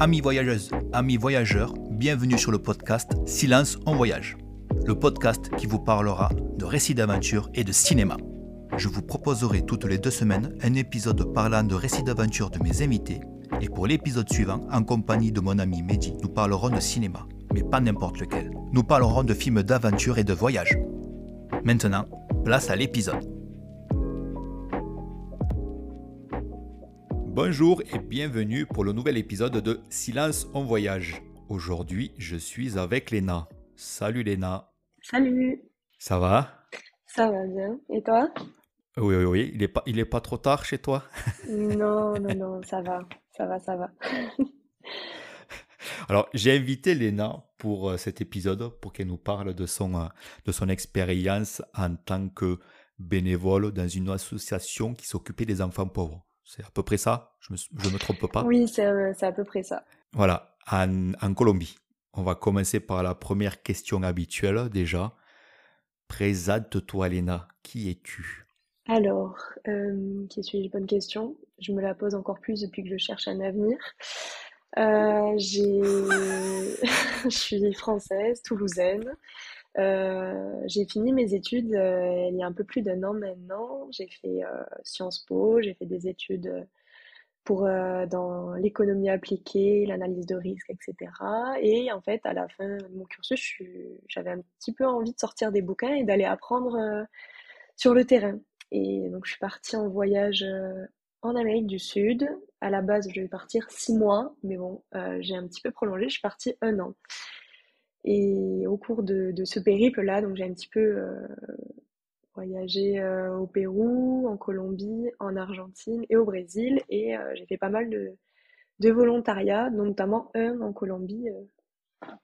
Amis voyageuses, amis voyageurs, bienvenue sur le podcast Silence en voyage, le podcast qui vous parlera de récits d'aventure et de cinéma. Je vous proposerai toutes les deux semaines un épisode parlant de récits d'aventure de mes invités et pour l'épisode suivant, en compagnie de mon ami Mehdi, nous parlerons de cinéma, mais pas n'importe lequel. Nous parlerons de films d'aventure et de voyage. Maintenant, place à l'épisode. Bonjour et bienvenue pour le nouvel épisode de Silence en voyage. Aujourd'hui, je suis avec Léna. Salut Léna. Salut. Ça va? Ça va bien. Et toi? Oui, oui, oui. Il n'est pas, il est pas trop tard chez toi? Non, non, non, ça va. Ça va, ça va. Alors, j'ai invité Léna pour euh, cet épisode pour qu'elle nous parle de son, euh, de son expérience en tant que bénévole dans une association qui s'occupait des enfants pauvres. C'est à peu près ça Je ne me, trompe pas Oui, euh, c'est à peu près ça. Voilà, en, en, Colombie. On va commencer par la première question habituelle déjà. Présente-toi, Léna. Qui es-tu? Alors, qui suis-je? Bonne question. Je me la pose encore plus depuis que je cherche un avenir. Euh, j'ai... je suis française, toulousaine. Euh, j'ai fini mes études euh, il y a un peu plus d'un an maintenant. J'ai fait Sciences Po, j'ai fait des études pour dans l'économie appliquée, l'analyse de risque, etc. Et en fait, à la fin de mon cursus, j'avais un petit peu envie de sortir des bouquins et d'aller apprendre sur le terrain. Et donc, je suis partie en voyage en Amérique du Sud. À la base, je vais partir six mois, mais bon, euh, j'ai un petit peu prolongé, je suis partie un an. Et au cours de, ce périple-là, donc j'ai un petit peu euh, voyagé euh, au Pérou, en Colombie, en Argentine et au Brésil. Et j'ai fait pas mal de, de volontariat, notamment un en Colombie,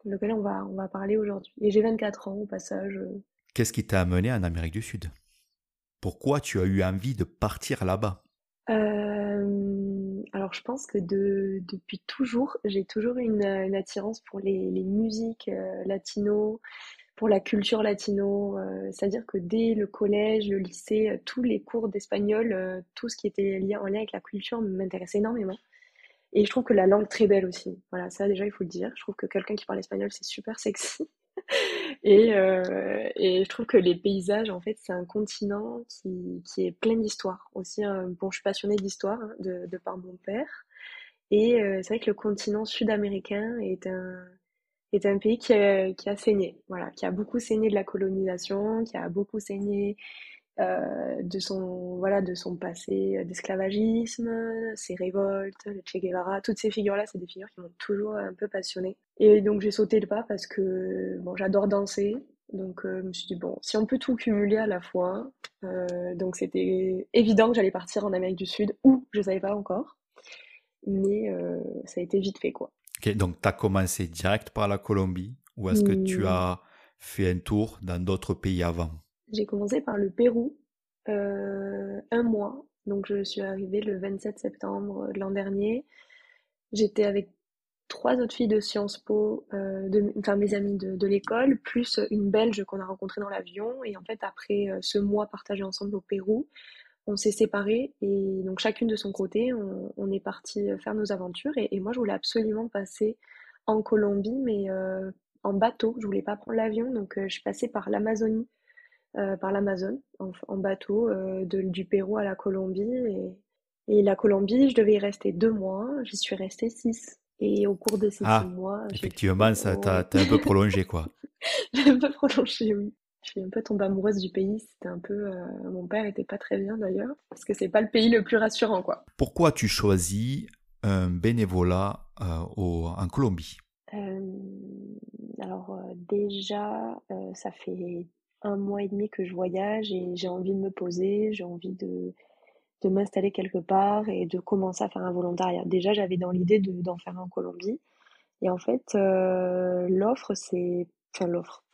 lequel on va, on va parler aujourd'hui. Et j'ai 24 ans au passage. Qu'est-ce qui t'a amené en Amérique du Sud? Pourquoi tu as eu envie de partir là-bas? Euh, je pense que de, depuis toujours, j'ai toujours eu une, attirance pour les, les musiques euh, latino, pour la culture latino. Euh, c'est-à-dire que dès le collège, le lycée, euh, tous les cours d'espagnol, tout ce qui était lié en lien avec la culture m'intéressait énormément. Et je trouve que la langue très belle aussi. Voilà, ça déjà il faut le dire. Je trouve que quelqu'un qui parle espagnol c'est super sexy. et, euh, et je trouve que les paysages, en fait, c'est un continent qui, qui est plein d'histoire. Aussi, euh, bon, je suis passionnée d'histoire hein, de, par mon père. Et euh, c'est vrai que le continent sud-américain est un, est un pays qui a, qui a saigné, voilà, qui a beaucoup saigné de la colonisation, qui a beaucoup saigné euh, de son voilà de son passé d'esclavagisme, ses révoltes, le Che Guevara, toutes ces figures-là, c'est des figures qui m'ont toujours un peu passionnée. Et donc j'ai sauté le pas parce que bon, j'adore danser, donc euh, je me suis dit bon, si on peut tout cumuler à la fois, euh, donc c'était évident que j'allais partir en Amérique du Sud, ou je savais pas encore, mais ça a été vite fait quoi. Ok, donc tu as commencé direct par la Colombie, ou est-ce que tu mmh. as fait un tour dans d'autres pays avant? J'ai commencé par le Pérou, euh, un mois. Donc je suis arrivée le 27 septembre de l'an dernier. J'étais avec trois autres filles de Sciences Po, euh, enfin mes amies de, l'école, plus une Belge qu'on a rencontrée dans l'avion. Et en fait, après euh, ce mois partagé ensemble au Pérou, on s'est séparés et donc chacune de son côté, on, est parti faire nos aventures. Et, moi, je voulais absolument passer en Colombie, mais en bateau. Je voulais pas prendre l'avion, donc je suis passée par l'Amazonie euh, par l'Amazon en, bateau euh, de, du Pérou à la Colombie. Et, et, la Colombie, je devais y rester deux mois, j'y suis restée six. Et au cours de ces ah, six mois. Effectivement, ça t'a un peu prolongé, quoi. J'ai un peu prolongé, oui. Je suis un peu tombée amoureuse du pays. C'était un peu. Euh, mon père était pas très bien d'ailleurs, parce que c'est pas le pays le plus rassurant, quoi. Pourquoi tu choisis un bénévolat au, en Colombie? Alors déjà, ça fait un mois et demi que je voyage et j'ai envie de me poser, j'ai envie de, de m'installer quelque part et de commencer à faire un volontariat. Déjà, j'avais dans l'idée d'en faire un en Colombie. Et en fait, euh, l'offre, c'est... Enfin, l'offre.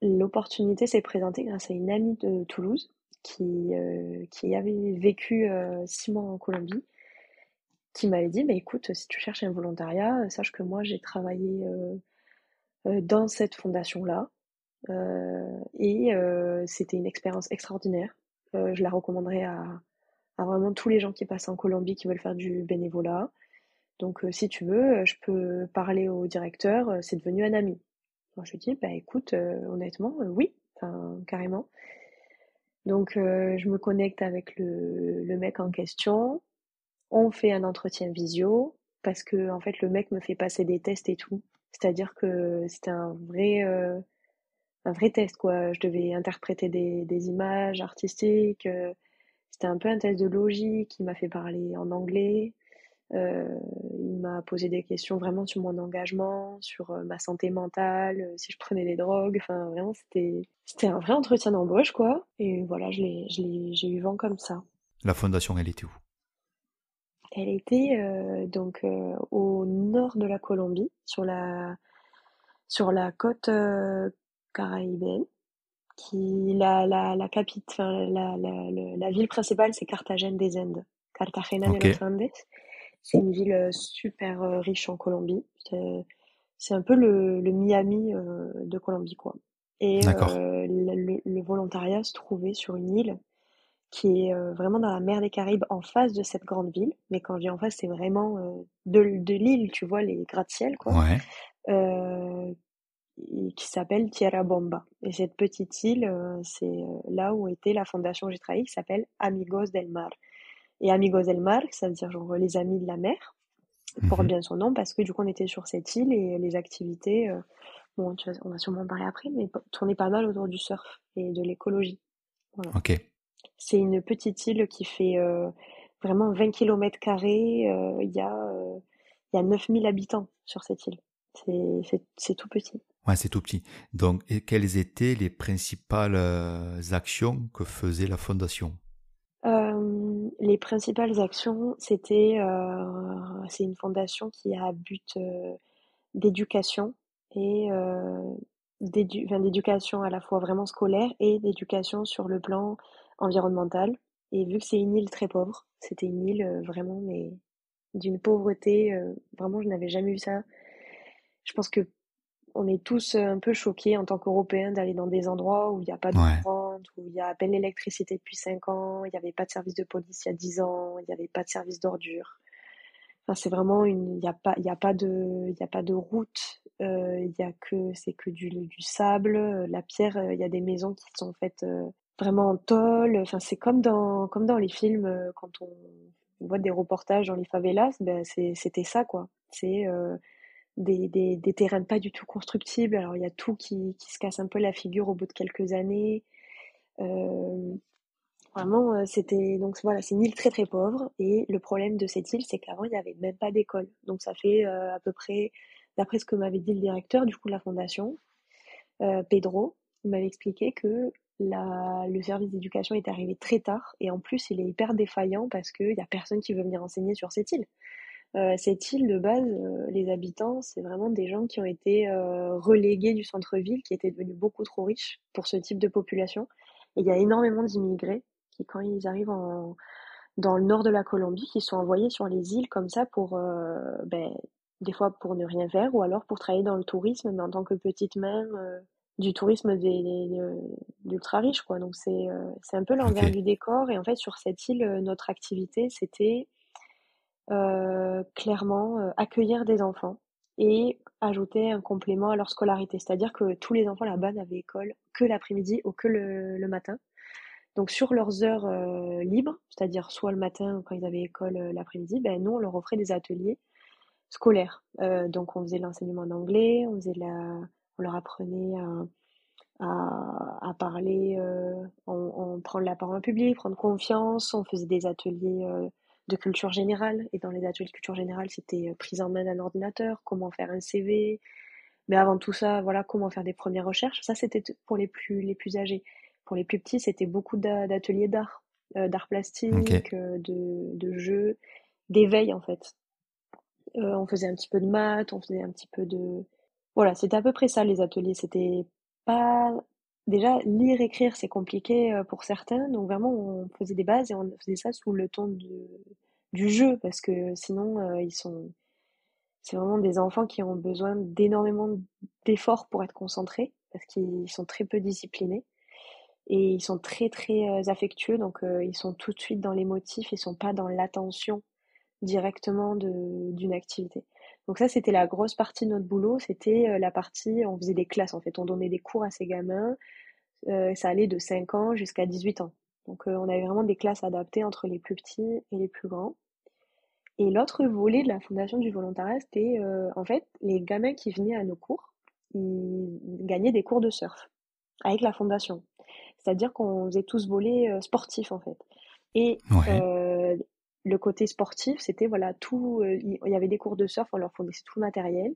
L'opportunité s'est présentée grâce à une amie de Toulouse qui, euh, qui avait vécu euh, six mois en Colombie, qui m'avait dit, bah, écoute, si tu cherches un volontariat, sache que moi, j'ai travaillé dans cette fondation-là. Euh, et euh, c'était une expérience extraordinaire. Euh, je la recommanderais à, vraiment tous les gens qui passent en Colombie qui veulent faire du bénévolat. Donc, si tu veux, je peux parler au directeur, c'est devenu un ami. Moi, je lui dis, bah écoute, honnêtement, oui, carrément. Donc, je me connecte avec le, mec en question. On fait un entretien visio parce que en fait, le mec me fait passer des tests et tout. C'est-à-dire que c'était un vrai, un vrai test, quoi. Je devais interpréter des, des images artistiques. Euh, c'était un peu un test de logique. Il m'a fait parler en anglais. Euh, il m'a posé des questions vraiment sur mon engagement, sur ma santé mentale, si je prenais des drogues. Enfin, vraiment, c'était, c'était un vrai entretien d'embauche, quoi. Et voilà, je l'ai, je l'ai, j'ai eu vent comme ça. La fondation, elle était où? Elle était donc au nord de la Colombie, sur la, sur la côte caraïbéenne. Qui, la, la, la, la, la, la, ville principale, c'est Carthagène des Indes. Cartagena de los Andes. C'est une ville super riche en Colombie. C'est un peu le, le Miami de Colombie, quoi. Et le, le, volontariat se trouvait sur une île qui est vraiment dans la mer des Caraïbes, en face de cette grande ville. Mais quand je dis en face, c'est vraiment de, de l'île, tu vois, les gratte-ciel, quoi. Ouais. Euh, qui s'appelle Tierra Bomba. Et cette petite île, c'est là où était la fondation où j'ai travaillé, qui s'appelle Amigos del Mar. Et Amigos del Mar, ça veut dire genre les amis de la mer, porte mmh bien son nom parce que du coup on était sur cette île et les activités, bon, on va sûrement en parler après, mais tournaient pas mal autour du surf et de l'écologie. Voilà. Ok. C'est une petite île qui fait euh, vraiment 20 km carrés. Euh, il y a, euh, il y a 9000 habitants sur cette île. C'est tout petit. Ouais, c'est tout petit. Donc, et quelles étaient les principales actions que faisait la fondation? Les principales actions, c'était c'est une fondation qui a but d'éducation et d'éducation à la fois vraiment scolaire et d'éducation sur le plan environnementale. Et vu que c'est une île très pauvre, c'était une île euh, vraiment mais d'une pauvreté, euh, vraiment je n'avais jamais vu ça. Je pense que on est tous un peu choqués en tant qu'Européens d'aller dans des endroits où il n'y a pas de ouais. où il y a à peine l'électricité depuis 5 ans, il n'y avait pas de service de police il y a 10 ans, il n'y avait pas de service d'ordure. Enfin, c'est vraiment une, il n'y a pas, il a pas de, il a pas de route, euh, il y a que, c'est que du, du sable, la pierre, il y a des maisons qui sont faites vraiment en tôle. Enfin, c'est comme dans, comme dans les films, euh, quand on, voit des reportages dans les favelas, ben c'était ça, quoi. C'est euh, des, des, terrains pas du tout constructibles. Alors, il y a tout qui, qui, se casse un peu la figure au bout de quelques années. Euh, vraiment, c'était. Donc, voilà, c'est une île très, très pauvre. Et le problème de cette île, c'est qu'avant, il n'y avait même pas d'école. Donc, ça fait à peu près, d'après ce que m'avait dit le directeur, du coup, de la fondation, Pedro, il m'avait expliqué que le service d'éducation est arrivé très tard et en plus il est hyper défaillant parce qu'il n'y a personne qui veut venir enseigner sur cette île. Euh, cette île de base, euh, les habitants, c'est vraiment des gens qui ont été euh, relégués du centre-ville, qui étaient devenus beaucoup trop riches pour ce type de population. Et il y a énormément d'immigrés qui, quand ils arrivent en, dans le nord de la Colombie, qui sont envoyés sur les îles comme ça pour, ben, des fois pour ne rien faire ou alors pour travailler dans le tourisme, mais en tant que petite main du tourisme des, d'ultra riches quoi. Donc c'est c'est un peu l'envers du décor. Et en fait sur cette île notre activité c'était clairement accueillir des enfants et ajouter un complément à leur scolarité c'est-à-dire que tous les enfants là-bas n'avaient école que l'après-midi ou que le, matin donc sur leurs heures libres c'est-à-dire soit le matin quand ils avaient école l'après-midi ben nous on leur offrait des ateliers scolaires donc on faisait l'enseignement d'anglais on faisait la on leur apprenait à, à, parler, euh, on, prendre la parole en public, prendre confiance. On faisait des ateliers euh, de culture générale. Et dans les ateliers de culture générale, c'était euh, prise en main d'un ordinateur, comment faire un CV. Mais avant tout ça, voilà, comment faire des premières recherches. Ça, c'était pour les plus, les plus âgés. Pour les plus petits, c'était beaucoup d'ateliers d'art, d'art plastique, de, de jeux, d'éveil en fait. on faisait un petit peu de maths, on faisait un petit peu de, voilà, c'était à peu près ça les ateliers. C'était pas déjà lire écrire c'est compliqué euh, pour certains, donc vraiment on faisait des bases et on faisait ça sous le ton du jeu parce que sinon euh, ils sont c'est vraiment des enfants qui ont besoin d'énormément d'efforts pour être concentrés parce qu'ils sont très peu disciplinés et ils sont très très euh, affectueux donc ils sont tout de suite dans les motifs, ils sont pas dans l'attention directement d'une activité. Donc ça, c'était la grosse partie de notre boulot. C'était euh, la partie, on faisait des classes en fait, on donnait des cours à ces gamins. Euh, ça allait de 5 ans jusqu'à 18 ans. Donc euh, on avait vraiment des classes adaptées entre les plus petits et les plus grands. Et l'autre volet de la fondation du volontariat, c'était en fait les gamins qui venaient à nos cours, ils gagnaient des cours de surf avec la fondation. C'est-à-dire qu'on faisait tous volets sportifs en fait. Et le côté sportif, c'était voilà tout. Euh, il y avait des cours de surf, on leur fournissait tout le matériel.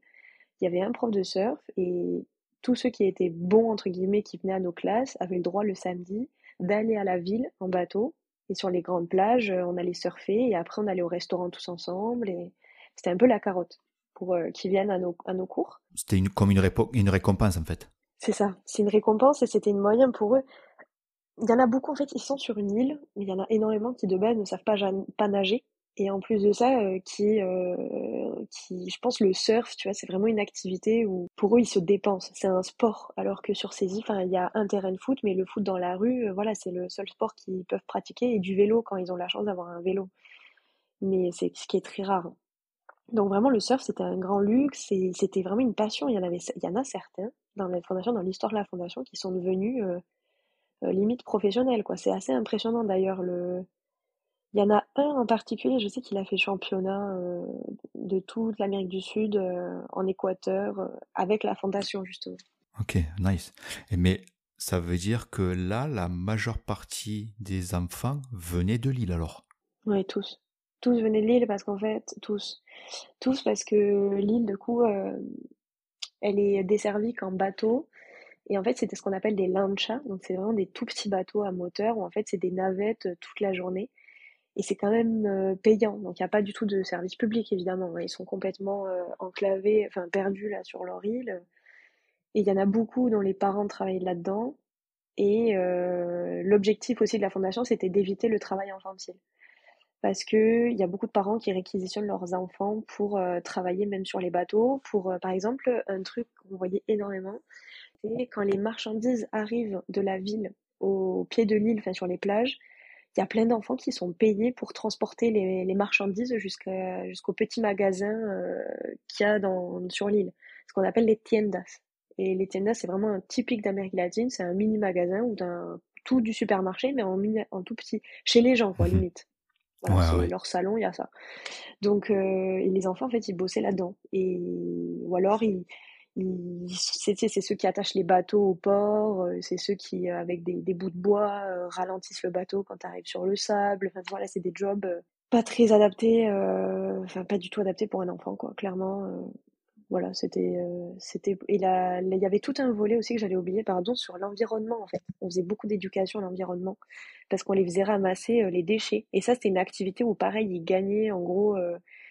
Il y avait un prof de surf et tous ceux qui étaient bons entre guillemets qui venaient à nos classes avaient le droit le samedi d'aller à la ville en bateau et sur les grandes plages, euh, on allait surfer et après on allait au restaurant tous ensemble et c'était un peu la carotte pour euh, qu'ils viennent à nos, à nos cours. C'était une, comme une, une récompense en fait. C'est ça, c'est une récompense et c'était une moyen pour eux il y en a beaucoup, en fait, ils sont sur une île, mais il y en a énormément qui de base ne savent pas, pas nager. Et en plus de ça, euh, qui, euh, qui, je pense, le surf, tu vois, c'est vraiment une activité où pour eux, ils se dépensent. C'est un sport. Alors que sur ces îles, il y a un terrain de foot, mais le foot dans la rue, euh, voilà, c'est le seul sport qu'ils peuvent pratiquer et du vélo quand ils ont la chance d'avoir un vélo. Mais c'est ce qui est très rare. Donc vraiment, le surf, c'était un grand luxe et c'était vraiment une passion. Il y en avait, il a certains dans la fondation, dans l'histoire de la fondation, qui sont devenus limite professionnelle, quoi. C'est assez impressionnant d'ailleurs. Le... Il y en a un en particulier, je sais qu'il a fait championnat euh, de toute l'Amérique du Sud euh, en Équateur avec la fondation justement. Ok, nice. Mais ça veut dire que là, la majeure partie des enfants venaient de l'île alors? Oui, tous. Tous venaient de l'île parce qu'en fait, tous. Tous parce que l'île, du coup, elle est desservie qu'en bateau et en fait, c'était ce qu'on appelle des lanchas. Donc, c'est vraiment des tout petits bateaux à moteur où en fait, c'est des navettes euh, toute la journée. Et c'est quand même euh, payant. Donc, il n'y a pas du tout de service public, évidemment. Hein. Ils sont complètement euh, enclavés, enfin, perdus là sur leur île. Et il y en a beaucoup dont les parents travaillent là-dedans. Et l'objectif aussi de la fondation, c'était d'éviter le travail infantile. Parce qu'il y a beaucoup de parents qui réquisitionnent leurs enfants pour travailler même sur les bateaux. Pour, par exemple, un truc qu'on voyait énormément, quand les marchandises arrivent de la ville au pied de l'île, enfin sur les plages, il y a plein d'enfants qui sont payés pour transporter les, marchandises jusqu'au petit magasin euh, qu'il y a dans, sur l'île, ce qu'on appelle les tiendas. Et les tiendas, c'est vraiment un typique d'Amérique latine, c'est un mini magasin ou d'un tout du supermarché, mais en, en tout petit, chez les gens, quoi, mhm. limite. Leur salon, il y a ça. Donc, euh, les enfants, en fait, ils bossaient là-dedans. Et, ou alors, ils, c'est ceux qui attachent les bateaux au port, euh, c'est ceux qui, euh, avec des, bouts de bois, euh, ralentissent le bateau quand tu arrives sur le sable. Enfin, voilà, c'est des jobs pas très adaptés, enfin, pas du tout adaptés pour un enfant, quoi, clairement. voilà, c'était. c'était et il y avait tout un volet aussi que j'allais oublier, pardon, sur l'environnement, en fait. On faisait beaucoup d'éducation à l'environnement, parce qu'on les faisait ramasser les déchets. Et ça, c'était une activité où, pareil, ils gagnaient, en gros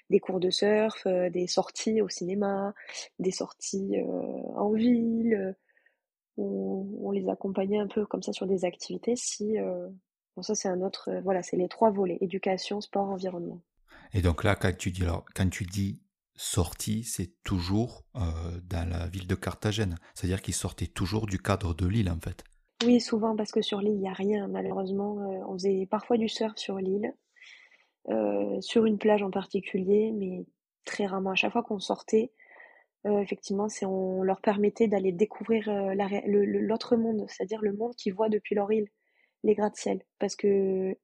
des cours de surf, euh, des sorties au cinéma, des sorties euh, en ville. On, on, les accompagnait un peu comme ça sur des activités. Si euh, bon, ça c'est un autre, voilà, c'est les trois volets éducation, sport, environnement. Et donc là, quand tu dis alors, quand tu dis sortie, c'est toujours dans la ville de Carthagène. C'est-à-dire qu'ils sortaient toujours du cadre de l'île, en fait. Oui, souvent, parce que sur l'île, il n'y a rien, malheureusement. on faisait parfois du surf sur l'île, euh, sur une plage en particulier, mais très rarement. À chaque fois qu'on sortait, euh, effectivement, c'est on leur permettait d'aller découvrir euh, l'autre monde, c'est-à-dire le monde qu'ils voient depuis leur île, les gratte-ciel. Parce que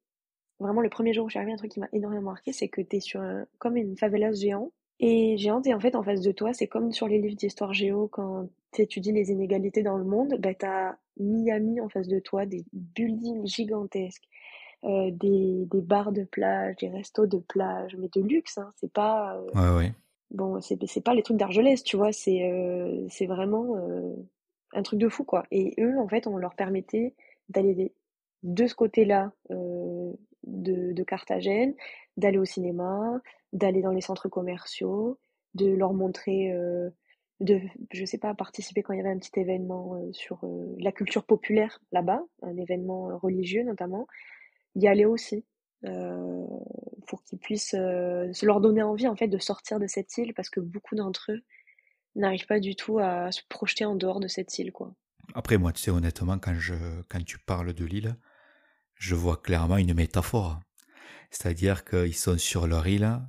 vraiment, le premier jour où j'ai arrivé, un truc qui m'a énormément marqué, c'est que tu es sur comme une favela géante. Et géante, et en fait, en face de toi, c'est comme sur les livres d'histoire géo, quand tu étudies les inégalités dans le monde, bah, tu as Miami en face de toi, des buildings gigantesques, euh, des, des bars de plage, des restos de plage, mais de luxe, hein, c'est pas. Euh, ouais, ouais. Bon, c'est pas les trucs d'Argelès, tu vois, c'est euh, c'est vraiment un truc de fou, quoi. Et eux, en fait, on leur permettait d'aller de ce côté-là de, de Carthagène, d'aller au cinéma, d'aller dans les centres commerciaux, de leur montrer de, je sais pas, participer quand il y avait un petit événement sur la culture populaire là-bas, un événement religieux notamment, y aller aussi euh, pour qu'ils puissent euh, se leur donner envie en fait de sortir de cette île parce que beaucoup d'entre eux n'arrivent pas du tout à se projeter en dehors de cette île quoi. Après moi tu sais honnêtement quand je quand tu parles de l'île je vois clairement une métaphore c'est-à-dire qu'ils sont sur leur île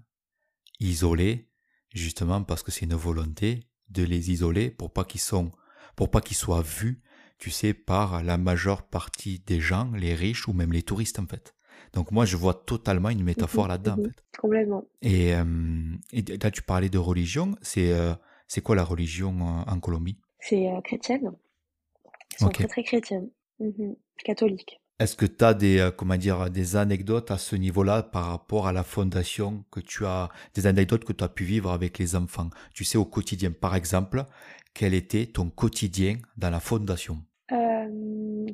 isolés, justement parce que c'est une volonté de les isoler pour pas qu'ils sont, pour pas qu'ils soient vus, tu sais, par la majeure partie des gens, les riches ou même les touristes en fait. Donc moi, je vois totalement une métaphore mhm, là-dedans. en mhm. fait. Complètement. Et, euh, et, là, tu parlais de religion. C'est euh, c'est quoi la religion en Colombie? C'est euh, chrétienne. Ils sont très très chrétiennes. Mhm. Catholiques. Est-ce que tu as des, comment dire, des anecdotes à ce niveau-là par rapport à la fondation que tu as, des anecdotes que tu as pu vivre avec les enfants? Tu sais, au quotidien, par exemple, quel était ton quotidien dans la fondation?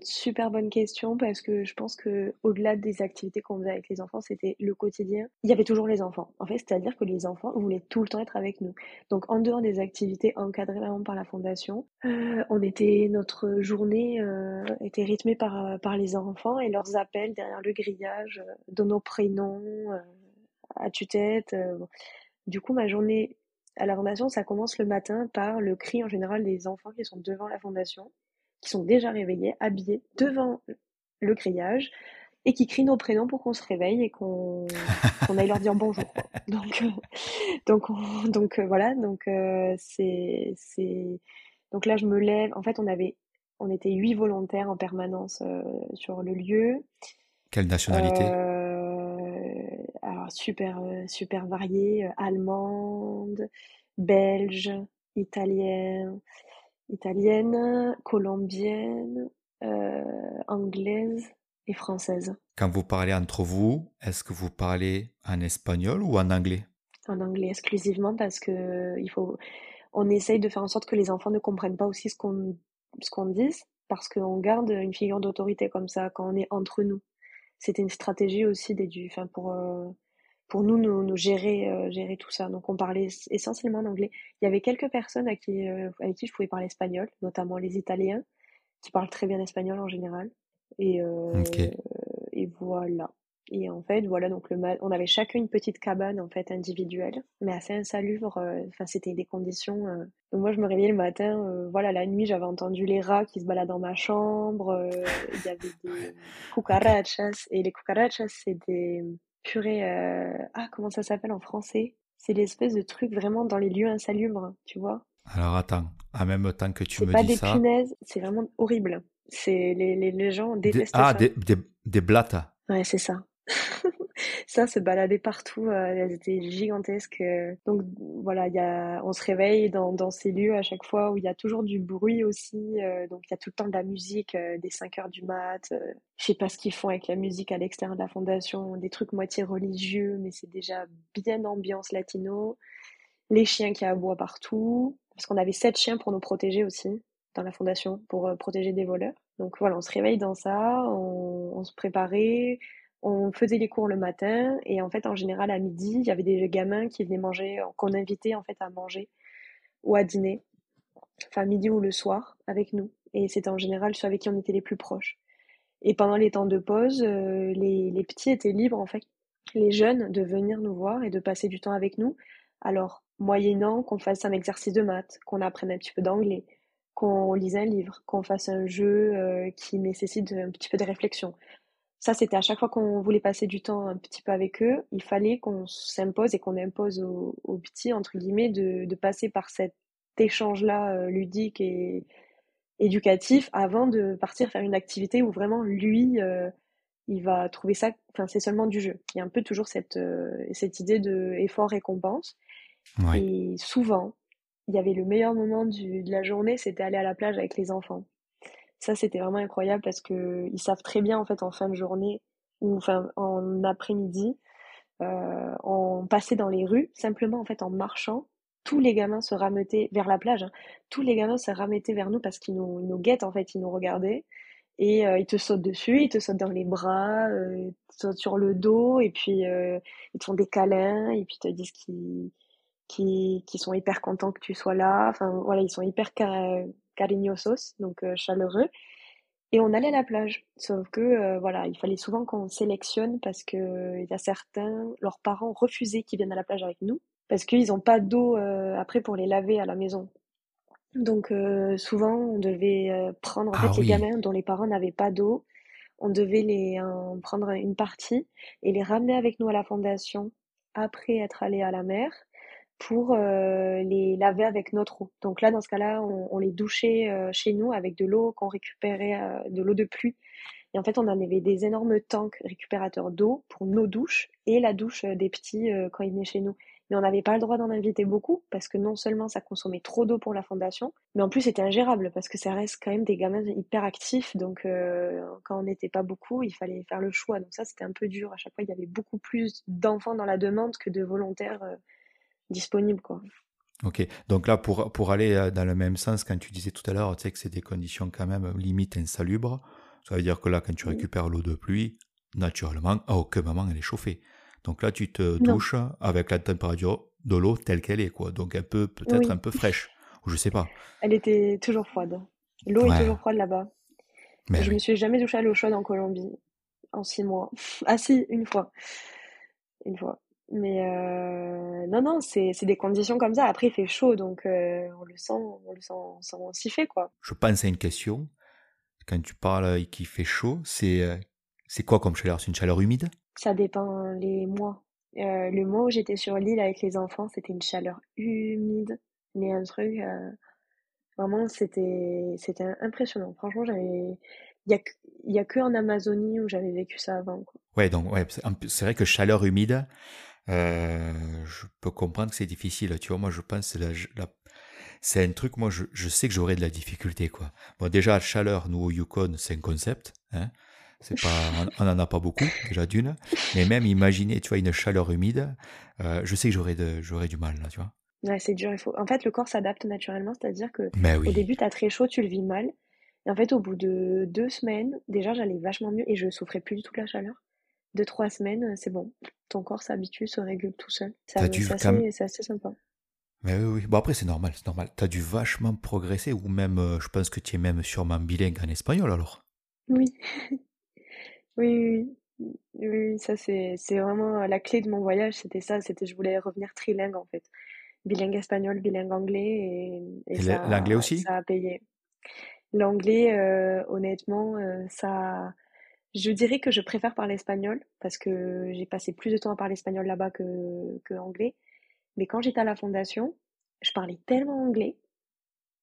Super bonne question parce que je pense que au-delà des activités qu'on faisait avec les enfants, c'était le quotidien. Il y avait toujours les enfants. En fait, c'est-à-dire que les enfants voulaient tout le temps être avec nous. Donc en dehors des activités encadrées par la fondation, euh, on était notre journée euh, était rythmée par par les enfants et leurs appels derrière le grillage euh, de nos prénoms à tue-tête. Du coup, ma journée à la fondation, ça commence le matin par le cri en général des enfants qui sont devant la fondation qui sont déjà réveillés, habillés, devant le grillage, et qui crient nos prénoms pour qu'on se réveille et qu'on aille leur dire bonjour. Donc, euh, donc, donc euh, voilà, donc euh, c'est donc là je me lève. En fait, on avait, on était huit volontaires en permanence sur le lieu. Quelle nationalité? Alors super super variée, allemande, belge, italienne, italienne, colombienne, euh, anglaise et française. Quand vous parlez entre vous, est-ce que vous parlez en espagnol ou en anglais? En anglais exclusivement parce que il faut, on essaye de faire en sorte que les enfants ne comprennent pas aussi ce qu'on ce qu'on dit parce qu'on garde une figure d'autorité comme ça quand on est entre nous. C'était une stratégie aussi des, enfin pour euh, pour nous, nous, gérer, euh, gérer tout ça. Donc on parlait essentiellement en anglais. Il y avait quelques personnes à qui, euh, avec qui je pouvais parler espagnol, notamment les Italiens, qui parlent très bien espagnol en général. Et, euh, et voilà. Et en fait, voilà, donc le on avait chacun une petite cabane en fait individuelle, mais assez insalubre. Enfin, c'était des conditions. Donc moi, je me réveillais le matin. voilà, la nuit, j'avais entendu les rats qui se baladent dans ma chambre. Il y avait des cucarachas et les cucarachas, c'est des purée, euh, ah, comment ça s'appelle en français? C'est l'espèce de truc vraiment dans les lieux insalubres, tu vois? Alors attends, en même temps que tu C'est me pas dis des ça, punaises, c'est vraiment horrible. C'est les, les, les gens des, détestent ah, ça. des, des, des blattes. Ouais, c'est ça. Ça se baladait partout, euh, elles étaient gigantesques. euh. Donc voilà, on se réveille dans, ces lieux à chaque fois où il y a toujours du bruit aussi. euh, donc il y a tout le temps de la musique, des 5 heures du mat. je sais pas ce qu'ils font avec la musique à l'extérieur de la fondation, des trucs moitié religieux, mais c'est déjà bien ambiance latino. Les chiens qui aboient partout, parce qu'on avait sept chiens pour nous protéger aussi dans la fondation, pour protéger des voleurs. Donc voilà, on se réveille dans ça, on, on se préparait, on faisait les cours le matin et en fait en général à midi il y avait des gamins qui venaient manger qu'on invitait en fait à manger ou à dîner enfin midi ou le soir avec nous. Et c'était en général ceux avec qui on était les plus proches. Et pendant les temps de pause euh, les, les petits étaient libres en fait. Les jeunes de venir nous voir et de passer du temps avec nous. Alors moyennant qu'on fasse un exercice de maths qu'on apprenne un petit peu d'anglais qu'on lise un livre qu'on fasse un jeu euh, qui nécessite un petit peu de réflexion ça, c'était à chaque fois qu'on voulait passer du temps un petit peu avec eux, il fallait qu'on s'impose et qu'on impose aux, aux petits, entre guillemets, de, de passer par cet échange-là euh, ludique et éducatif avant de partir faire une activité où vraiment lui, euh, il va trouver ça, enfin, c'est seulement du jeu. Il y a un peu toujours cette, euh, cette idée de effort-récompense. Ouais. Et souvent, il y avait le meilleur moment du, de la journée, c'était aller à la plage avec les enfants. Ça, c'était vraiment incroyable parce que ils savent très bien en fait en fin de journée ou enfin en après-midi, euh, on dans les rues simplement en fait en marchant. Tous les gamins se rameutaient vers la plage. hein. Tous les gamins se rameutaient vers nous parce qu'ils nous, nous guettent en fait, ils nous regardaient et euh, ils te sautent dessus, ils te sautent dans les bras, euh, ils te sautent sur le dos et puis euh, ils te font des câlins et puis ils te disent qu'ils sont hyper contents que tu sois là. Voilà, ils sont hyper cariñosos, donc euh, chaleureux. Et on allait à la plage. Sauf que, euh, voilà, il fallait souvent qu'on sélectionne parce que euh, il y a certains, leurs parents refusaient qu'ils viennent à la plage avec nous parce qu'ils n'ont pas d'eau euh, après pour les laver à la maison. Donc souvent, on devait prendre en Ah fait les gamins dont les parents n'avaient pas d'eau, on devait les en prendre une partie et les ramener avec nous à la fondation après être allé à la mer pour les laver avec notre eau. Donc là, dans ce cas-là, on, les douchait chez nous avec de l'eau qu'on récupérait, de l'eau de pluie. Et en fait, on avait des énormes tanks récupérateurs d'eau pour nos douches et la douche des petits quand ils venaient chez nous. Mais on n'avait pas le droit d'en inviter beaucoup parce que non seulement ça consommait trop d'eau pour la fondation, mais en plus c'était ingérable parce que ça reste quand même des gamins hyper actifs. Donc quand on n'était pas beaucoup, il fallait faire le choix. Donc ça, c'était un peu dur. À chaque fois, il y avait beaucoup plus d'enfants dans la demande que de volontaires disponible. Quoi. Ok, donc là, pour, pour aller euh, dans le même sens, quand tu disais tout à l'heure, tu sais que c'est des conditions quand même limite insalubres, ça veut dire que là, quand tu récupères l'eau de pluie, naturellement, à aucun moment elle est chauffée. Donc là, tu te douches avec la température de l'eau telle qu'elle est, quoi. Donc un peu, peut-être un peu fraîche, ou je sais pas. Elle était toujours froide. L'eau est toujours froide là-bas. Mais je ne me suis jamais douché à l'eau chaude en Colombie en six mois. ah si, une fois. Une fois. Mais euh, non, non, c'est des conditions comme ça. Après, il fait chaud, donc euh, on le sent, on le sent, on sent s'y fait, quoi. Je pense à une question. Quand tu parles qu'il fait chaud, c'est euh, c'est quoi comme chaleur? C'est une chaleur humide? Ça dépend les mois. le mois où j'étais sur l'île avec les enfants, c'était une chaleur humide, mais un truc vraiment, c'était c'était impressionnant. Franchement, j'avais il y a il y a que en Amazonie où j'avais vécu ça avant. Quoi. Ouais, donc ouais, c'est vrai que chaleur humide, euh, je peux comprendre que c'est difficile. Tu vois, moi, je pense que c'est un truc, moi, je, je sais que j'aurais de la difficulté, quoi. Bon, déjà, la chaleur, nous, au Yukon, c'est un concept. Hein. C'est pas, on n'en a pas beaucoup, déjà d'une. Mais même imaginer, tu vois, une chaleur humide, euh, je sais que j'aurais, de, j'aurais du mal, là, tu vois. Ouais, c'est dur. Il faut... En fait, le corps s'adapte naturellement, c'est-à-dire que au début, tu as très chaud, tu le vis mal. Et en fait, au bout de deux semaines, déjà, j'allais vachement mieux et je souffrais plus du tout de la chaleur deux, trois semaines, euh, c'est bon. Ton corps s'habitue, se régule tout seul. C'est assez, assez, sympa. Mais oui, oui. Bon, après, c'est normal, c'est normal. T'as dû vachement progresser, ou même, euh, je pense que tu es même sûrement bilingue en espagnol alors? Oui. oui, oui, oui. ça, c'est vraiment la clé de mon voyage, c'était ça. C'était, je voulais revenir trilingue, en fait. Bilingue espagnol, bilingue anglais, et, et, l'anglais aussi? Ça a payé. L'anglais, euh, honnêtement, ça je dirais que je préfère parler espagnol parce que j'ai passé plus de temps à parler espagnol là-bas que, anglais. Mais quand j'étais à la fondation, je parlais tellement anglais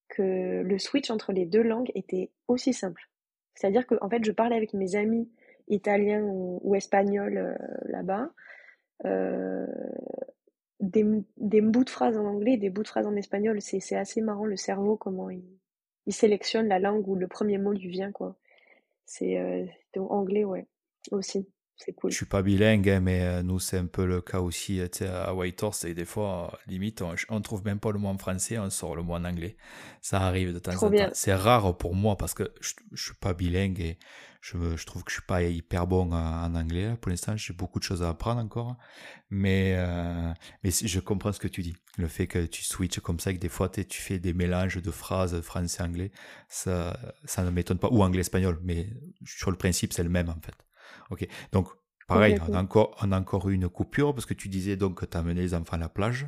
que le switch entre les deux langues était aussi simple. C'est-à-dire que en fait, je parlais avec mes amis italiens ou, espagnols euh, là-bas, euh, des, bouts de phrases en anglais, des bouts de phrases en espagnol. C'est assez marrant le cerveau comment il, il sélectionne la langue où le premier mot lui vient quoi. C'est euh, anglais, ouais, aussi. C'est cool. Je suis pas bilingue, hein, mais euh, nous, c'est un peu le cas aussi. Euh, à Whitehorse, et des fois, limite, on, on, trouve même pas le mot en français, on sort le mot en anglais. Ça arrive de temps en temps. C'est rare pour moi parce que je, je suis pas bilingue et je, je, trouve que je suis pas hyper bon en, anglais. Pour l'instant, j'ai beaucoup de choses à apprendre encore. Mais, euh, mais je comprends ce que tu dis. Le fait que tu switches comme ça, que des fois, tu fais des mélanges de phrases français-anglais, ça, ça ne m'étonne pas. Ou anglais-espagnol, mais sur le principe, c'est le même en fait. Ok, donc pareil, on a, encore, on a encore eu une coupure parce que tu disais donc que tu as amené les enfants à la plage.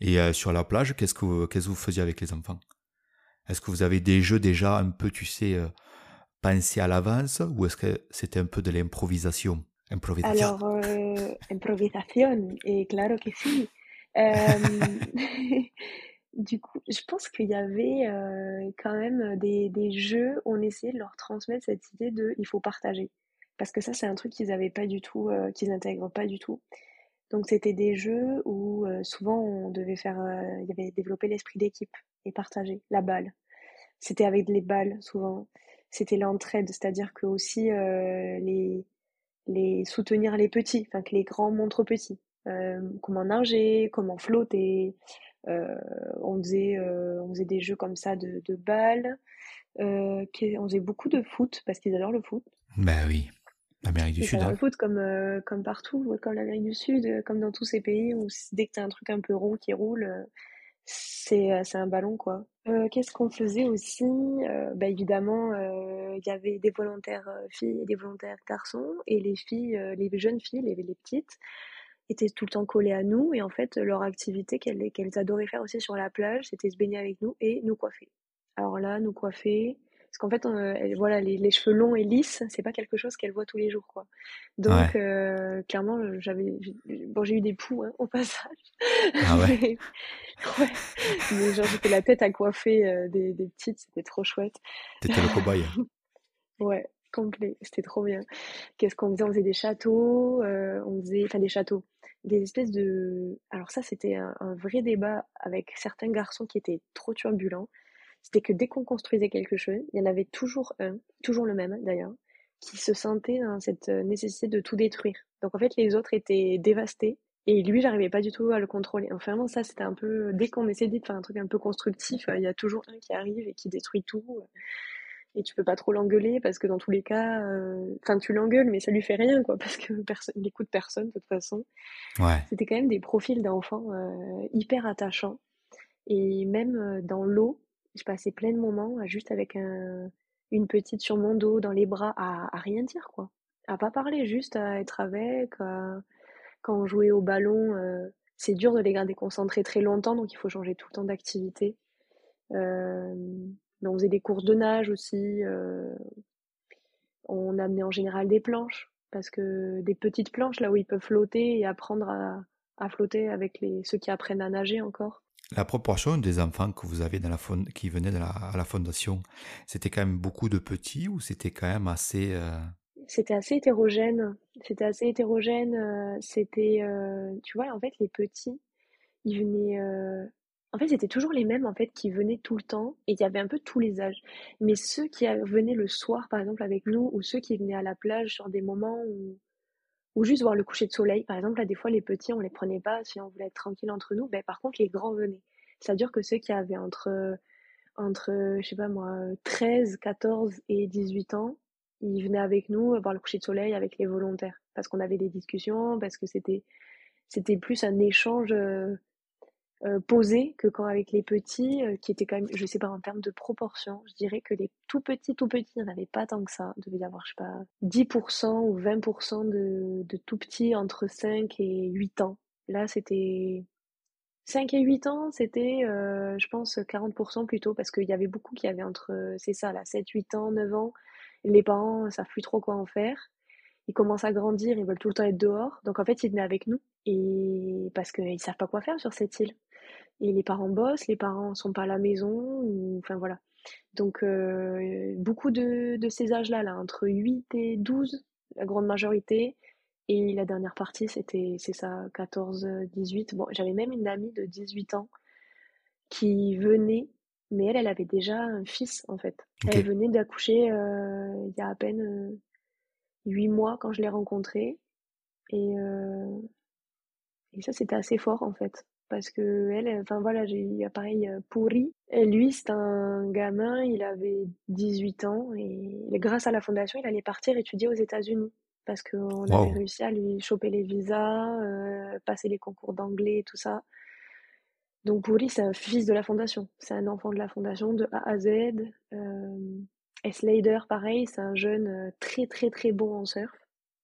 Et euh, sur la plage, qu'est-ce que, vous, qu'est-ce que vous faisiez avec les enfants? Est-ce que vous avez des jeux déjà un peu, tu sais, euh, pensés à l'avance ou est-ce que c'était un peu de l'improvisation? Alors, euh, improvisation, et claro que si. du coup, je pense qu'il y avait quand même des, des jeux on essayait de leur transmettre cette idée de il faut partager parce que ça c'est un truc qu'ils avaient pas du tout, euh, qu'ils intègrent pas du tout. Donc c'était des jeux où euh, souvent on devait faire, euh, il y avait développé l'esprit d'équipe et partager la balle. C'était avec les balles souvent. C'était l'entraide, c'est-à-dire que aussi les soutenir les petits, enfin que les grands montrent aux petits. comment nager, comment flotter. on faisait on faisait des jeux comme ça de, de balles. on faisait beaucoup de foot parce qu'ils adorent le foot. Ben oui. L'Amérique du Sud. Hein. Foot comme, euh, comme partout, comme l'Amérique du Sud, euh, comme dans tous ces pays où dès que tu as un truc un peu rond qui roule, euh, c'est un ballon quoi. Qu'est-ce qu'on faisait aussi? Bah, Évidemment, il y avait des volontaires filles et des volontaires garçons, et les filles, les jeunes filles, les, les petites, étaient tout le temps collées à nous, et en fait, leur activité qu'elles qu'elles adoraient faire aussi sur la plage, c'était se baigner avec nous et nous coiffer. Alors là, nous coiffer, Parce qu'en fait, voilà, les, cheveux longs et lisses, c'est pas quelque chose qu'elle voit tous les jours, quoi. Donc, clairement, j'avais, bon, j'ai eu des poux hein, au passage. Ah ouais. mais, ouais. mais genre, j'étais la tête à coiffer des, des petites, c'était trop chouette. T'étais le cobaye. ouais, complet, c'était trop bien. Qu'est-ce qu'on faisait? On faisait des châteaux, on faisait, enfin des châteaux, des espèces de. Alors ça, c'était un, un vrai débat avec certains garçons qui étaient trop turbulents c'était que dès qu'on construisait quelque chose, il y en avait toujours un, toujours le même d'ailleurs, qui se sentait dans cette euh, nécessité de tout détruire. Donc en fait, les autres étaient dévastés et lui, j'arrivais pas du tout à le contrôler. Enfin, vraiment, ça, c'était un peu. Dès qu'on essaie de faire un truc un peu constructif, euh, il y a toujours un qui arrive et qui détruit tout. Et tu peux pas trop l'engueuler parce que dans tous les cas, euh, enfin, tu l'engueules, mais ça lui fait rien, quoi, parce que personne, il écoute personne de toute façon. Ouais. C'était quand même des profils d'enfants hyper attachants. Et même dans l'eau, je passais plein de moments juste avec un, une petite sur mon dos, dans les bras, à, rien dire, quoi. À pas parler, juste à être avec. quand on jouait au ballon, euh, c'est dur de les garder concentrés très longtemps, donc il faut changer tout le temps d'activité. On faisait des courses de nage aussi. Euh, on amenait en général des planches, parce que des petites planches là où ils peuvent flotter et apprendre à, à flotter avec les, ceux qui apprennent à nager encore. La proportion des enfants que vous avez qui venaient de la, à la fondation, c'était quand même beaucoup de petits ou c'était quand même assez... Euh, c'était assez hétérogène. C'était assez hétérogène. Euh, c'était, euh, tu vois, en fait, les petits, ils venaient... En fait, c'était toujours les mêmes en fait qui venaient tout le temps et il y avait un peu tous les âges. Mais ceux qui venaient le soir, par exemple, avec nous, ou ceux qui venaient à la plage sur des moments où ou juste voir le coucher de soleil. Par exemple, là, des fois, les petits, on les prenait pas si on voulait être tranquille entre nous. Ben, par contre, les grands venaient. C'est-à-dire que ceux qui avaient entre, entre, je sais pas moi, 13, 14 et 18 ans, ils venaient avec nous voir le coucher de soleil avec les volontaires. Parce qu'on avait des discussions, parce que c'était, c'était plus un échange euh, posé que quand avec les petits, euh, qui étaient quand même, je sais pas, en termes de proportion, je dirais que les tout petits, tout petits, il avait pas tant que ça. Il devait y avoir, je sais pas, 10% ou 20% de, de tout petits entre 5 et 8 ans. Là, c'était 5 et 8 ans, c'était, euh, je pense, 40% plutôt, parce qu'il y avait beaucoup qui avaient entre, c'est ça, là, 7, 8 ans, 9 ans. Les parents savent plus trop quoi en faire ils commencent à grandir, ils veulent tout le temps être dehors. Donc en fait, ils venaient avec nous et parce qu'ils savent pas quoi faire sur cette île. Et les parents bossent, les parents sont pas à la maison, ou... enfin voilà. Donc euh, beaucoup de, de ces âges-là, là, entre 8 et 12, la grande majorité. Et la dernière partie, c'était, c'est ça, 14, 18. Bon, j'avais même une amie de 18 ans qui venait, mais elle, elle avait déjà un fils, en fait. Elle venait d'accoucher euh, il y a à peine euh, huit mois quand je l'ai rencontrée. Et, euh, et ça, c'était assez fort en fait. Parce que elle, enfin voilà, j'ai eu pareil euh, pourri. Et lui, c'est un gamin, il avait 18 ans et grâce à la fondation, il allait partir étudier aux États-Unis. Parce qu'on avait réussi à lui choper les visas, euh, passer les concours d'anglais, tout ça. Donc Pourri, c'est un fils de la fondation. C'est un enfant de la fondation de A à Z. Euh, et Slader, pareil, c'est un jeune euh, très très très bon en surf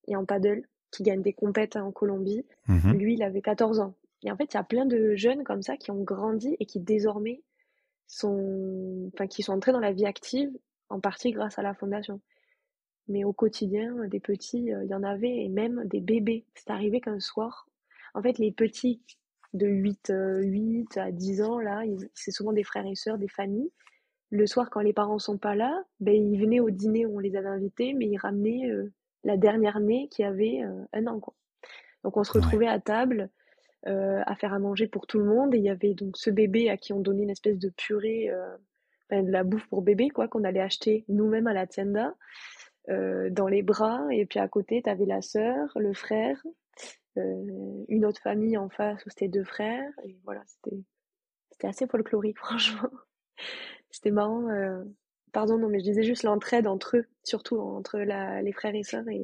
et en paddle qui gagne des compètes en Colombie. Mhm. Lui, il avait 14 ans. Et en fait, il y a plein de jeunes comme ça qui ont grandi et qui désormais sont, enfin, qui sont entrés dans la vie active, en partie grâce à la fondation. Mais au quotidien, des petits, euh, il y en avait, et même des bébés. C'est arrivé qu'un soir, en fait, les petits de 8, 8 euh, à 10 ans, là, c'est souvent des frères et sœurs, des familles le soir, quand les parents sont pas là, ben, ils venaient au dîner où on les avait invités, mais ils ramenaient euh, la dernière née qui avait euh, un an. Quoi. Donc on se retrouvait à table euh, à faire à manger pour tout le monde, et il y avait donc ce bébé à qui on donnait une espèce de purée, de la bouffe pour bébé, quoi, qu'on allait acheter nous-mêmes à la tienda, dans les bras, et puis à côté, tu avais la sœur, le frère, une autre famille en face où c'était deux frères, et voilà, c'était, c'était assez folklorique, franchement. C'était marrant. Euh, pardon, non, mais je disais juste l'entraide entre eux, surtout entre les frères et sœurs. Et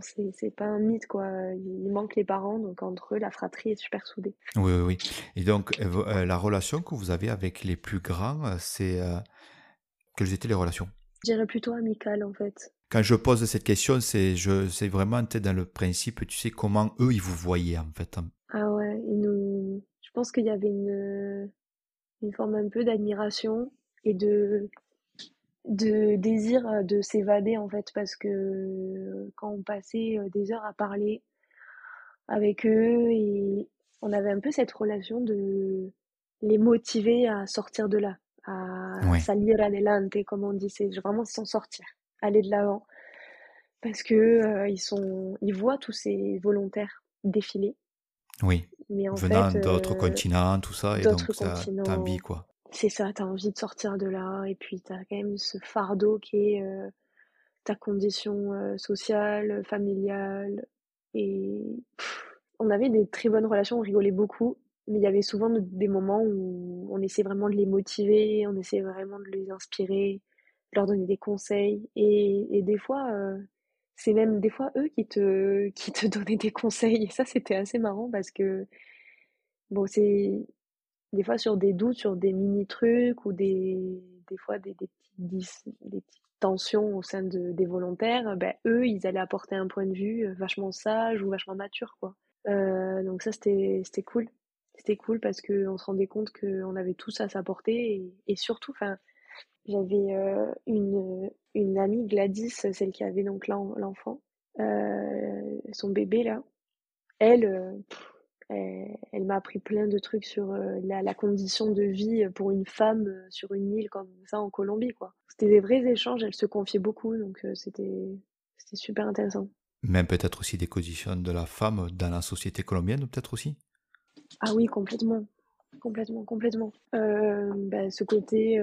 c'est pas un mythe, quoi. Il manque les parents, donc entre eux, la fratrie est super soudée. Oui, oui, oui. Et donc, euh, euh, la relation que vous avez avec les plus grands, c'est. quelles étaient les relations? Je dirais plutôt amicales, en fait. Quand je pose cette question, c'est vraiment dans le principe, tu sais, comment eux, ils vous voyaient, en fait. Hein. Ah ouais, nous... je pense qu'il y avait une une forme un peu d'admiration et de de désir de s'évader en fait parce que quand on passait des heures à parler avec eux et on avait un peu cette relation de les motiver à sortir de là, à salir adelante comme on dit, c'est vraiment s'en sortir, aller de l'avant parce que ils sont ils voient tous ces volontaires défiler. Oui. Mais en Venant d'autres continents, tout ça, et donc ça t'habille quoi. C'est ça, tu as envie de sortir de là, et puis tu as quand même ce fardeau qui est euh, ta condition euh, sociale, familiale. Et on avait des très bonnes relations, on rigolait beaucoup, mais il y avait souvent des moments où on essayait vraiment de les motiver, on essayait vraiment de les inspirer, de leur donner des conseils. Et, et des fois, euh, c'est même des fois eux qui te, qui te donnaient des conseils. Et ça, c'était assez marrant parce que, bon, c'est des fois sur des doutes, sur des mini-trucs ou des, des fois des, des, petites, des petites tensions au sein de, des volontaires, ben, eux, ils allaient apporter un point de vue euh, vachement sage ou vachement mature, quoi. Euh, donc ça, c'était, cool. C'était cool parce qu'on se rendait compte qu'on avait tous à s'apporter et, et surtout, enfin, j'avais euh, une, une amie, Gladys, celle qui avait donc l'enfant, euh, son bébé là. Elle, euh, elle, m'a appris plein de trucs sur euh, la, condition de vie pour une femme euh, sur une île comme ça en Colombie, quoi. C'était des vrais échanges, elle se confiait beaucoup, donc euh, c'était c'était super intéressant. Même peut-être aussi des conditions de la femme dans la société colombienne, peut-être aussi? Ah oui, complètement. Complètement, complètement. Ben, ce côté,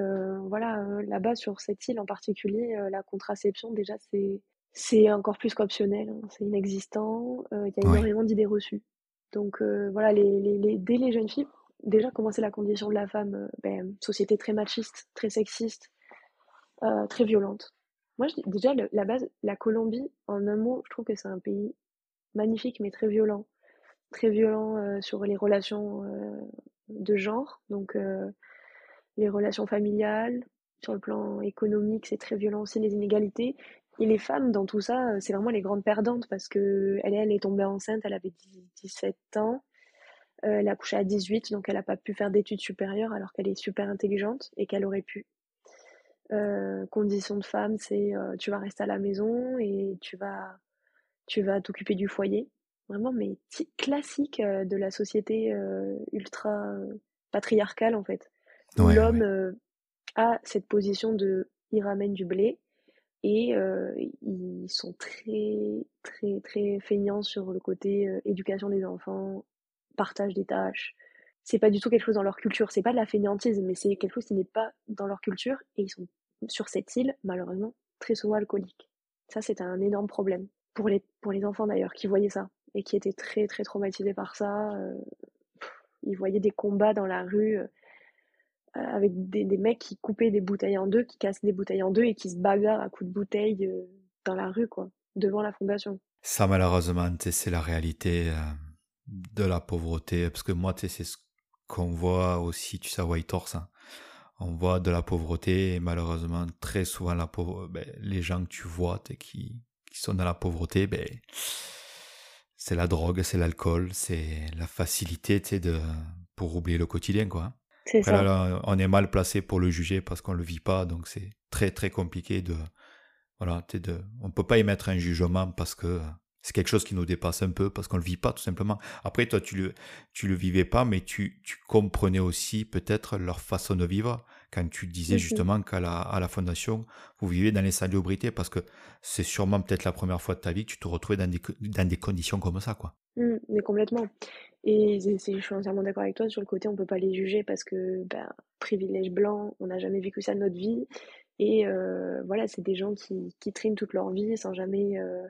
voilà, là-bas sur cette île en particulier, la contraception, déjà, c'est c'est encore plus qu'optionnel, hein. c'est inexistant. Il y a énormément d'idées reçues. Donc euh, voilà, dès les jeunes filles, déjà comment c'est la condition de la femme, euh, ben, société très machiste, très sexiste, euh, très violente. Moi, je, déjà, la base, la Colombie, en un mot, je trouve que c'est un pays magnifique, mais très violent. Très violent sur les relations de genre, donc les relations familiales, sur le plan économique, c'est très violent aussi, les inégalités. Et les femmes, dans tout ça, euh, c'est vraiment les grandes perdantes parce que elle, elle est tombée enceinte, elle avait 17 ans. Euh, elle a couché à 18, donc elle n'a pas pu faire d'études supérieures alors qu'elle est super intelligente et qu'elle aurait pu. Euh, condition de femme, c'est tu vas rester à la maison et tu vas tu vas t'occuper du foyer. Vraiment, mais classique de la société ultra patriarcale en fait. L'homme a cette position de il ramène du blé, et euh, ils sont très, très, très feignants sur le côté euh, éducation des enfants, partage des tâches. C'est pas du tout quelque chose dans leur culture. C'est pas de la fainéantise, mais c'est quelque chose qui n'est pas dans leur culture. Et ils sont sur cette île, malheureusement, très souvent alcooliques. Ça, c'est un énorme problème. Pour les, pour les enfants d'ailleurs, qui voyaient ça et qui étaient très, très traumatisés par ça. Euh, ils voyaient des combats dans la rue avec des, mecs qui coupaient des bouteilles en deux, qui cassent des bouteilles en deux et qui se bagarrent à coups de bouteilles euh, dans la rue, quoi, devant la fondation. Ça, malheureusement, c'est la réalité euh, de la pauvreté. Parce que moi, c'est ce qu'on voit aussi, tu sais, à Whitehorse. Hein. On voit de la pauvreté et malheureusement, très souvent, la pauvre, ben, les gens que tu vois qui, sont dans la pauvreté, ben, c'est la drogue, c'est l'alcool, c'est la facilité de, pour oublier le quotidien. quoi. Là, on est mal placé pour le juger parce qu'on le vit pas, donc c'est très très compliqué de voilà, de on peut pas émettre un jugement parce que c'est quelque chose qui nous dépasse un peu parce qu'on le vit pas tout simplement. Après toi tu le tu le vivais pas mais tu tu comprenais aussi peut-être leur façon de vivre quand tu disais justement qu'à la à la fondation vous vivez dans les salubrités parce que c'est sûrement peut-être la première fois de ta vie que tu te retrouvais dans des dans des conditions comme ça quoi. Mmh, mais complètement. Et je suis entièrement d'accord avec toi sur le côté, on peut pas les juger parce que ben, privilège blanc, on n'a jamais vécu ça de notre vie. Et euh, voilà, c'est des gens qui, qui triment toute leur vie sans jamais euh,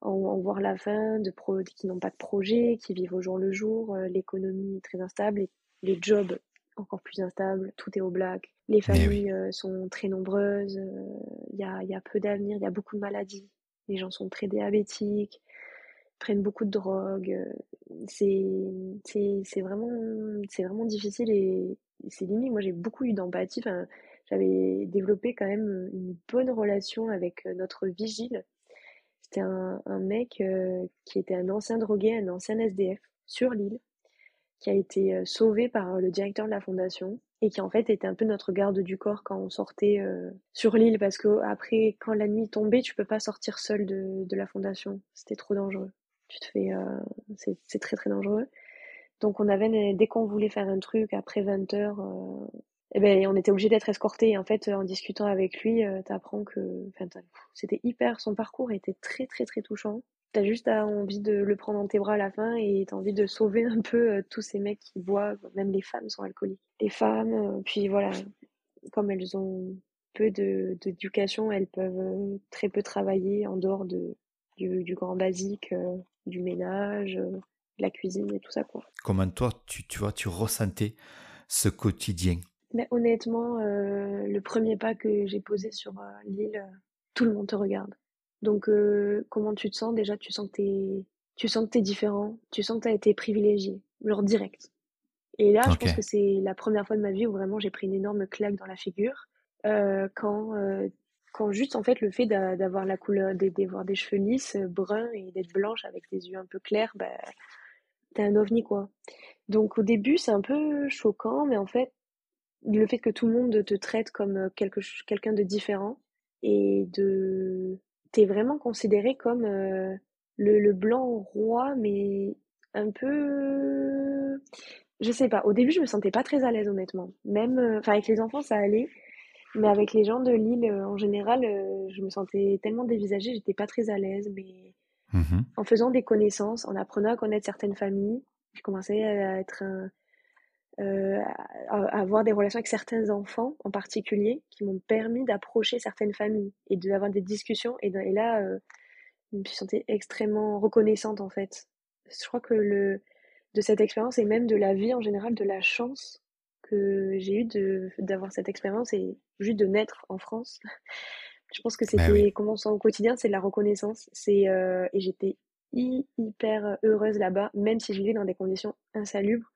en, voir la fin, de pro, qui n'ont pas de projet, qui vivent au jour le jour, euh, l'économie très instable, les jobs encore plus instables, tout est au black, les familles sont très nombreuses, il y a, y a peu d'avenir, il y a beaucoup de maladies, les gens sont très diabétiques, prennent beaucoup de drogue. C'est, c'est, vraiment, vraiment difficile et c'est limite. Moi, j'ai beaucoup eu d'empathie. J'avais développé quand même une bonne relation avec notre vigile. C'était un, mec euh, qui était un ancien drogué, un ancien SDF sur l'île, qui a été euh, sauvé par le directeur de la fondation et qui en fait était un peu notre garde du corps quand on sortait euh, sur l'île parce que après quand la nuit tombait tu peux pas sortir seul de, de la fondation c'était trop dangereux tu te fais euh, c'est très très dangereux. Donc on avait dès qu'on voulait faire un truc après 20 heures euh, eh ben on était obligé d'être escorté. En fait en discutant avec lui tu apprends que c'était hyper son parcours était très très très touchant. T'as juste envie de le prendre dans tes bras à la fin et t'as envie de sauver un peu euh, tous ces mecs qui boivent, même les femmes sont alcooliques. Les femmes, euh, puis voilà, comme elles ont peu d'éducation, elles peuvent euh, très peu travailler en dehors de, du, grand basique, du ménage, de la cuisine et tout ça quoi. Comment toi, tu, tu vois, tu ressentais ce quotidien? Mais honnêtement, le premier pas que j'ai posé sur l'île, tout le monde te regarde. Donc, euh, comment tu te sens? Déjà, tu sens que t'es, tu sens que t'es différent, tu sens que t'as été privilégié, genre direct. Et là, je pense que c'est la première fois de ma vie où vraiment j'ai pris une énorme claque dans la figure. Euh, quand, euh, quand juste en fait le fait d'avoir la couleur, d'avoir des cheveux lisses, bruns et d'être blanche avec des yeux un peu clairs, bah, t'es un ovni quoi. Donc au début c'est un peu choquant, mais en fait le fait que tout le monde te traite comme quelque, quelqu'un de différent et de t'es vraiment considéré comme euh, le, le, blanc roi, mais un peu. Je sais pas. Au début, je me sentais pas très à l'aise, honnêtement. Même, euh, enfin, avec les enfants, ça allait. Mais avec les gens de l'île, euh, en général, je me sentais tellement dévisagée, j'étais pas très à l'aise. Mais mmh en faisant des connaissances, en apprenant à connaître certaines familles, je commençais à être un, euh, avoir des relations avec certains enfants en particulier qui m'ont permis d'approcher certaines familles et d'avoir des discussions. Et, là, euh, je me sentie extrêmement reconnaissante en fait. Je crois que le, de cette expérience et même de la vie en général, de la chance que j'ai eu d'avoir cette expérience et juste de naître en France. je pense que bah c'était comment on sent au quotidien, c'est de la reconnaissance. C'est euh, et j'étais hyper heureuse là-bas, même si je vivais dans des conditions insalubres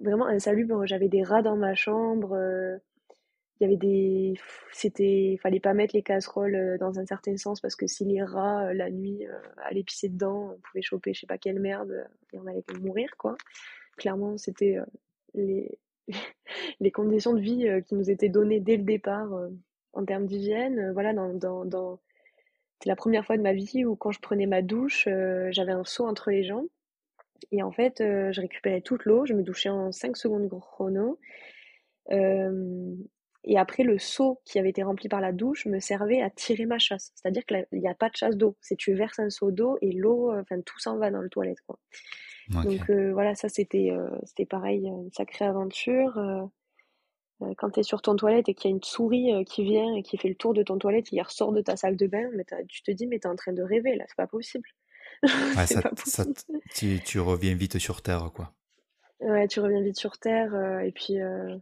vraiment insalubre. J'avais des rats dans ma chambre. Euh, il y avait des. C'était. Fallait pas mettre les casseroles euh, dans un certain sens parce que si les rats, euh, la nuit, allaient pisser dedans, on pouvait choper je sais pas quelle merde et on allait mourir, quoi. Clairement, c'était les... les conditions de vie qui nous étaient données dès le départ en termes d'hygiène. Voilà, dans, dans, c'est la première fois de ma vie où quand je prenais ma douche, j'avais un seau entre les jambes et en fait, euh, je récupérais toute l'eau, je me douchais en 5 secondes chrono. Euh, et après, le seau qui avait été rempli par la douche me servait à tirer ma chasse. C'est-à-dire qu'il n'y a pas de chasse d'eau. C'est tu verses un seau d'eau et l'eau, euh, enfin tout s'en va dans le toilette. Donc voilà, ça c'était c'était pareil, une sacrée aventure. quand tu es sur ton toilette et qu'il y a une souris qui vient et qui fait le tour de ton toilette, il ressort de ta salle de bain, mais tu te dis, mais t'es en train de rêver là, c'est pas possible. ça, tu, tu, reviens vite sur Terre, quoi. Ouais, tu reviens vite sur Terre. Euh, et puis, euh,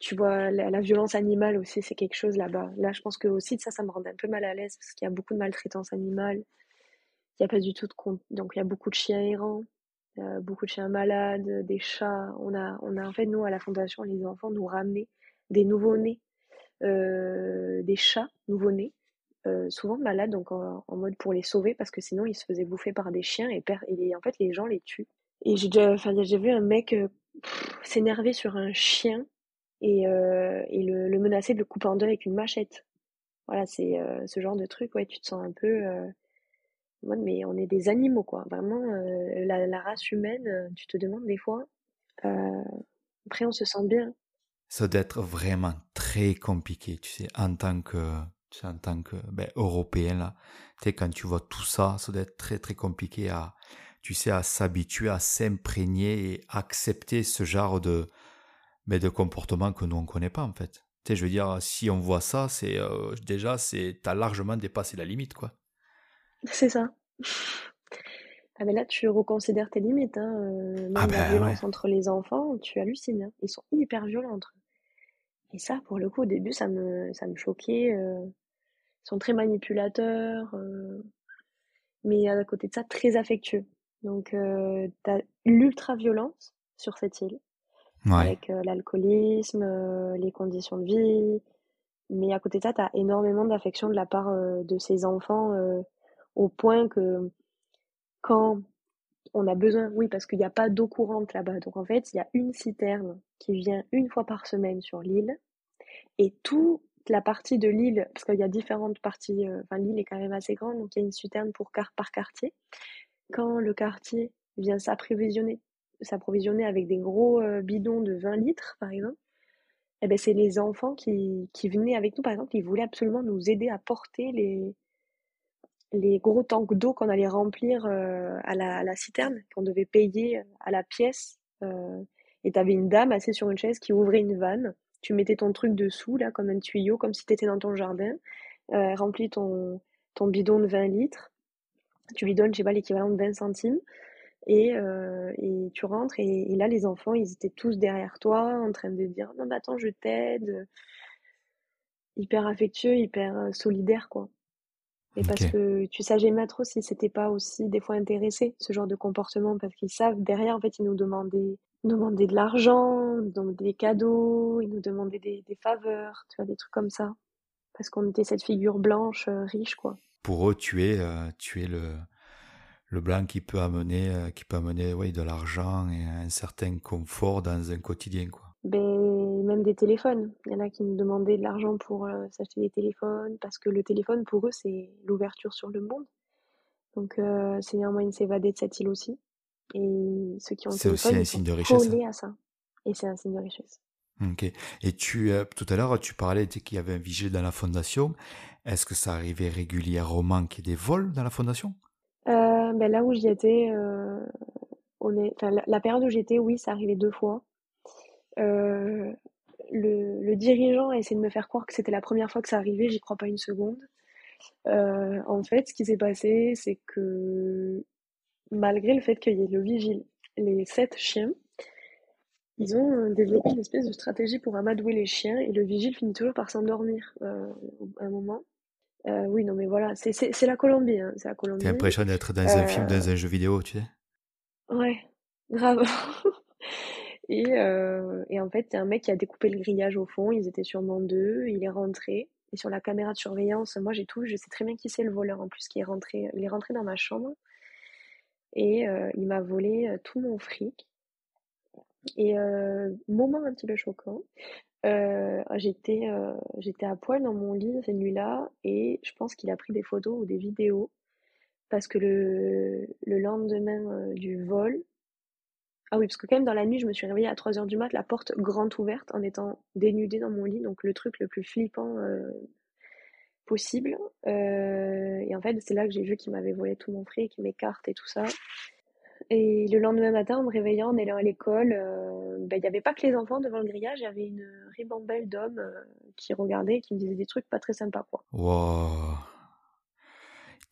tu vois, la, violence animale aussi, c'est quelque chose là-bas. Là, je pense que aussi, ça, ça me rend un peu mal à l'aise parce qu'il y a beaucoup de maltraitance animale. Il n'y a pas du tout de compte. Donc, il y a beaucoup de chiens errants, euh, beaucoup de chiens malades, des chats. On a, on a, en fait, nous, à la Fondation, les enfants nous ramenaient des nouveaux-nés, des chats nouveaux-nés euh, souvent malades, donc en, mode pour les sauver, parce que sinon ils se faisaient bouffer par des chiens et, en fait les gens les tuent. Et j'ai vu un mec euh, s'énerver sur un chien et, euh, et le, le, menacer de le couper en deux avec une machette. Voilà, c'est ce genre de truc, ouais, tu te sens un peu mais on est des animaux, quoi. Vraiment, la, la, race humaine, tu te demandes des fois. après, on se sent bien. Ça doit être vraiment très compliqué, tu sais, en tant que en tant que ben, Européen, là, quand tu vois tout ça, ça doit être très très compliqué à, tu sais, à s'habituer, à s'imprégner et accepter ce genre de, ben, de comportement que nous on connaît pas en fait. Tu je veux dire, si on voit ça, c'est euh, déjà, c'est as largement dépassé la limite, quoi. C'est ça. Ah mais là, tu reconsidères tes limites. Hein. Euh, même ah la ben, violence entre les enfants, tu hallucines. Hein. Ils sont hyper violents entre eux. Et ça, pour le coup, au début, ça me, ça me choquait. Euh, ils sont très manipulateurs, euh, mais à côté de ça, très affectueux. Donc, euh, tu as l'ultra-violence sur cette île, avec l'alcoolisme, les conditions de vie. Mais à côté de ça, tu as énormément d'affection de la part de ces enfants, au point que quand on a besoin, oui, parce qu'il n'y a pas d'eau courante là-bas. Donc en fait, il y a une citerne qui vient une fois par semaine sur l'île. Et toute la partie de l'île, parce qu'il y a différentes parties, euh, enfin l'île est quand même assez grande, donc il y a une citerne pour par quartier. Quand le quartier vient s'approvisionner, s'approvisionner avec des gros euh, bidons de 20 litres, par exemple, eh ben, c'est les enfants qui, qui venaient avec nous, par exemple, ils voulaient absolument nous aider à porter les, les gros tanks d'eau qu'on allait remplir euh, à, la, à, la, citerne, qu'on devait payer à la pièce. Euh, et tu avais une dame assise sur une chaise qui ouvrait une vanne. Tu mettais ton truc dessous, là, comme un tuyau, comme si tu étais dans ton jardin. Euh, remplis ton, ton bidon de 20 litres. Tu lui donnes, je sais pas, l'équivalent de 20 centimes. Et, euh, et tu rentres. Et, et, là, les enfants, ils étaient tous derrière toi, en train de dire Non, mais attends, je t'aide. Hyper affectueux, hyper euh, solidaire, quoi. Et parce que tu sais jamais trop si c'était pas aussi des fois intéressé, ce genre de comportement, parce qu'ils savent, derrière, en fait, ils nous demandaient, demandaient de l'argent, demandaient des cadeaux, ils nous demandaient des, des, faveurs, tu vois, des trucs comme ça. Parce qu'on était cette figure blanche, euh, riche, quoi. Pour eux, tu es, euh, tu es le, le blanc qui peut amener, euh, qui peut amener ouais, de l'argent et un certain confort dans un quotidien, quoi. Ben, même des téléphones. Il y en a qui nous demandaient de l'argent pour euh, s'acheter des téléphones, parce que le téléphone, pour eux, c'est l'ouverture sur le monde. Donc, euh, c'est un moyen de s'évader de cette île aussi. Et ceux qui ont C'est aussi un signe de richesse. à ça. Et c'est un signe de richesse. Ok. Et tu, euh, tout à l'heure, tu parlais qu'il y avait un vigile dans la fondation. Est-ce que ça arrivait régulièrement qu'il y ait des vols dans la fondation? Euh, ben Là où j'y étais, on est... enfin, la, la période où j'étais, oui, ça arrivait deux fois. Euh, le, le, dirigeant a essayé de me faire croire que c'était la première fois que ça arrivait, j'y crois pas une seconde. Euh, en fait, ce qui s'est passé, c'est que malgré le fait qu'il y ait le vigile, les sept chiens, ils ont développé une espèce de stratégie pour amadouer les chiens et le vigile finit toujours par s'endormir euh, à un moment. Euh, oui, non, mais voilà, c'est la Colombie. Hein, c'est la Colombie. T'as l'impression d'être dans un film, dans un jeu vidéo, tu sais? Ouais, grave. Et, euh, et en fait, c'est un mec qui a découpé le grillage au fond. Ils étaient sûrement deux. Il est rentré. Et sur la caméra de surveillance, moi j'ai tout. Je sais très bien qui c'est le voleur en plus qui est rentré. Il est rentré dans ma chambre. Et euh, il m'a volé euh, tout mon fric. Et euh, moment un petit peu choquant. Euh, j'étais euh, j'étais à poil dans mon lit cette nuit-là et je pense qu'il a pris des photos ou des vidéos parce que le, le lendemain du vol, ah oui, parce que quand même dans la nuit, je me suis réveillée à 3h du mat, la porte grande ouverte, en étant dénudée dans mon lit, donc le truc le plus flippant euh, possible. Euh, et en fait, c'est là que j'ai vu qu'il m'avait volé tout mon fric, mes cartes et tout ça. Et le lendemain matin, en me réveillant, en allant à l'école, euh, ben, il n'y avait pas que les enfants devant le grillage, il y avait une ribambelle d'hommes qui regardaient qui me disaient des trucs pas très sympas, quoi.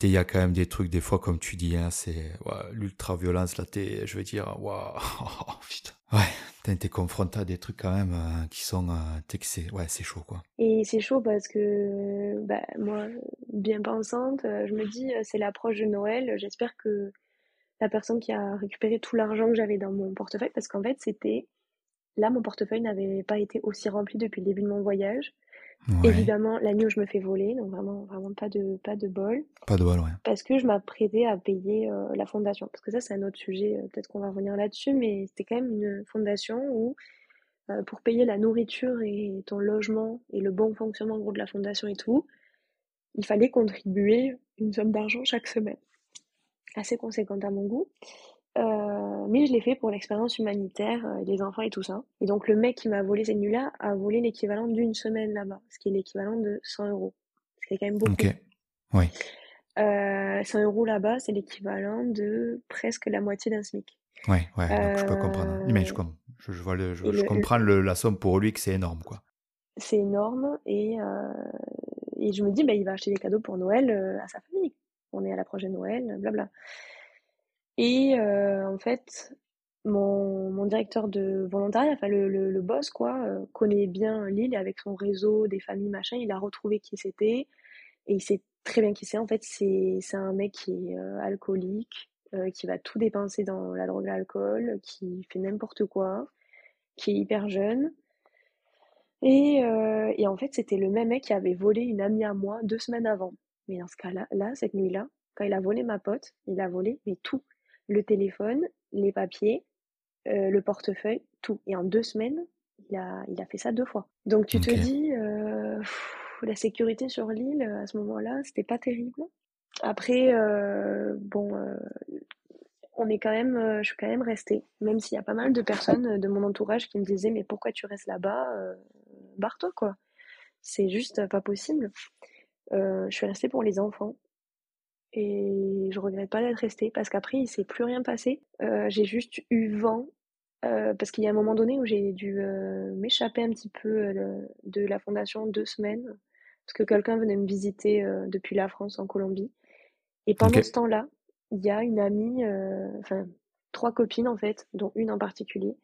Il y a quand même des trucs, des fois, comme tu dis, hein, c'est l'ultra-violence, là, t'es, je veux dire, waouh, putain. Ouais, t'es confronté à des trucs quand même euh, qui sont, euh, c'est, ouais, c'est chaud, quoi. Et c'est chaud parce que, bah, moi, bien pensante, euh, je me dis, c'est l'approche de Noël, j'espère que la personne qui a récupéré tout l'argent que j'avais dans mon portefeuille, parce qu'en fait, c'était, là, mon portefeuille n'avait pas été aussi rempli depuis le début de mon voyage. Évidemment, la nuit où je me fais voler, donc vraiment, vraiment pas de, pas de bol. Pas de bol, ouais. Parce que je m'apprêtais à payer euh, la fondation. Parce que ça, c'est un autre sujet, euh, peut-être qu'on va revenir là-dessus, mais c'était quand même une fondation où, euh, pour payer la nourriture et ton logement et le bon fonctionnement gros de la fondation et tout, il fallait contribuer une somme d'argent chaque semaine. Assez conséquente à mon goût. Euh, mais je l'ai fait pour l'expérience humanitaire, euh, les enfants et tout ça. Et donc le mec qui m'a volé cette nuit-là a volé l'équivalent d'une semaine là-bas, ce qui est l'équivalent de 100 euros. Ce qui est quand même beaucoup. Ok, oui. Euh, 100 euros là-bas, c'est l'équivalent de presque la moitié d'un SMIC. Oui, ouais, je peux comprendre. Mais je, je, je, vois le, je, comprends le, la somme pour lui que c'est énorme, quoi. C'est énorme et, euh, et je me dis, bah, il va acheter des cadeaux pour Noël euh, à sa famille. On est à la prochaine Noël, blabla. Et euh, en fait, mon, mon, directeur de volontariat, enfin le, le, boss, quoi, euh, connaît bien l'île avec son réseau, des familles, machin. Il a retrouvé qui c'était et il sait très bien qui c'est. En fait, c'est un mec qui est euh, alcoolique, qui va tout dépenser dans la drogue, l'alcool, qui fait n'importe quoi, qui est hyper jeune. Et, et en fait, c'était le même mec qui avait volé une amie à moi deux semaines avant. Mais dans ce cas-là, là, cette nuit-là, quand il a volé ma pote, il a volé mais tout le téléphone, les papiers, euh, le portefeuille, tout. Et en deux semaines, il a, il a fait ça deux fois. Donc tu te dis, euh, la sécurité sur l'île, à ce moment-là, c'était pas terrible. Après, euh, bon, on est quand même, je suis quand même restée, même s'il y a pas mal de personnes de mon entourage qui me disaient, mais pourquoi tu restes là-bas Barre-toi, quoi. C'est juste pas possible. je suis restée pour les enfants. Et je regrette pas d'être restée parce qu'après, il s'est plus rien passé. Euh, j'ai juste eu vent euh, parce qu'il y a un moment donné où j'ai dû euh, m'échapper un petit peu de la fondation deux semaines parce que quelqu'un venait me visiter depuis la France en Colombie. Et pendant ce temps-là, il y a une amie, enfin trois copines en fait, dont une en particulier,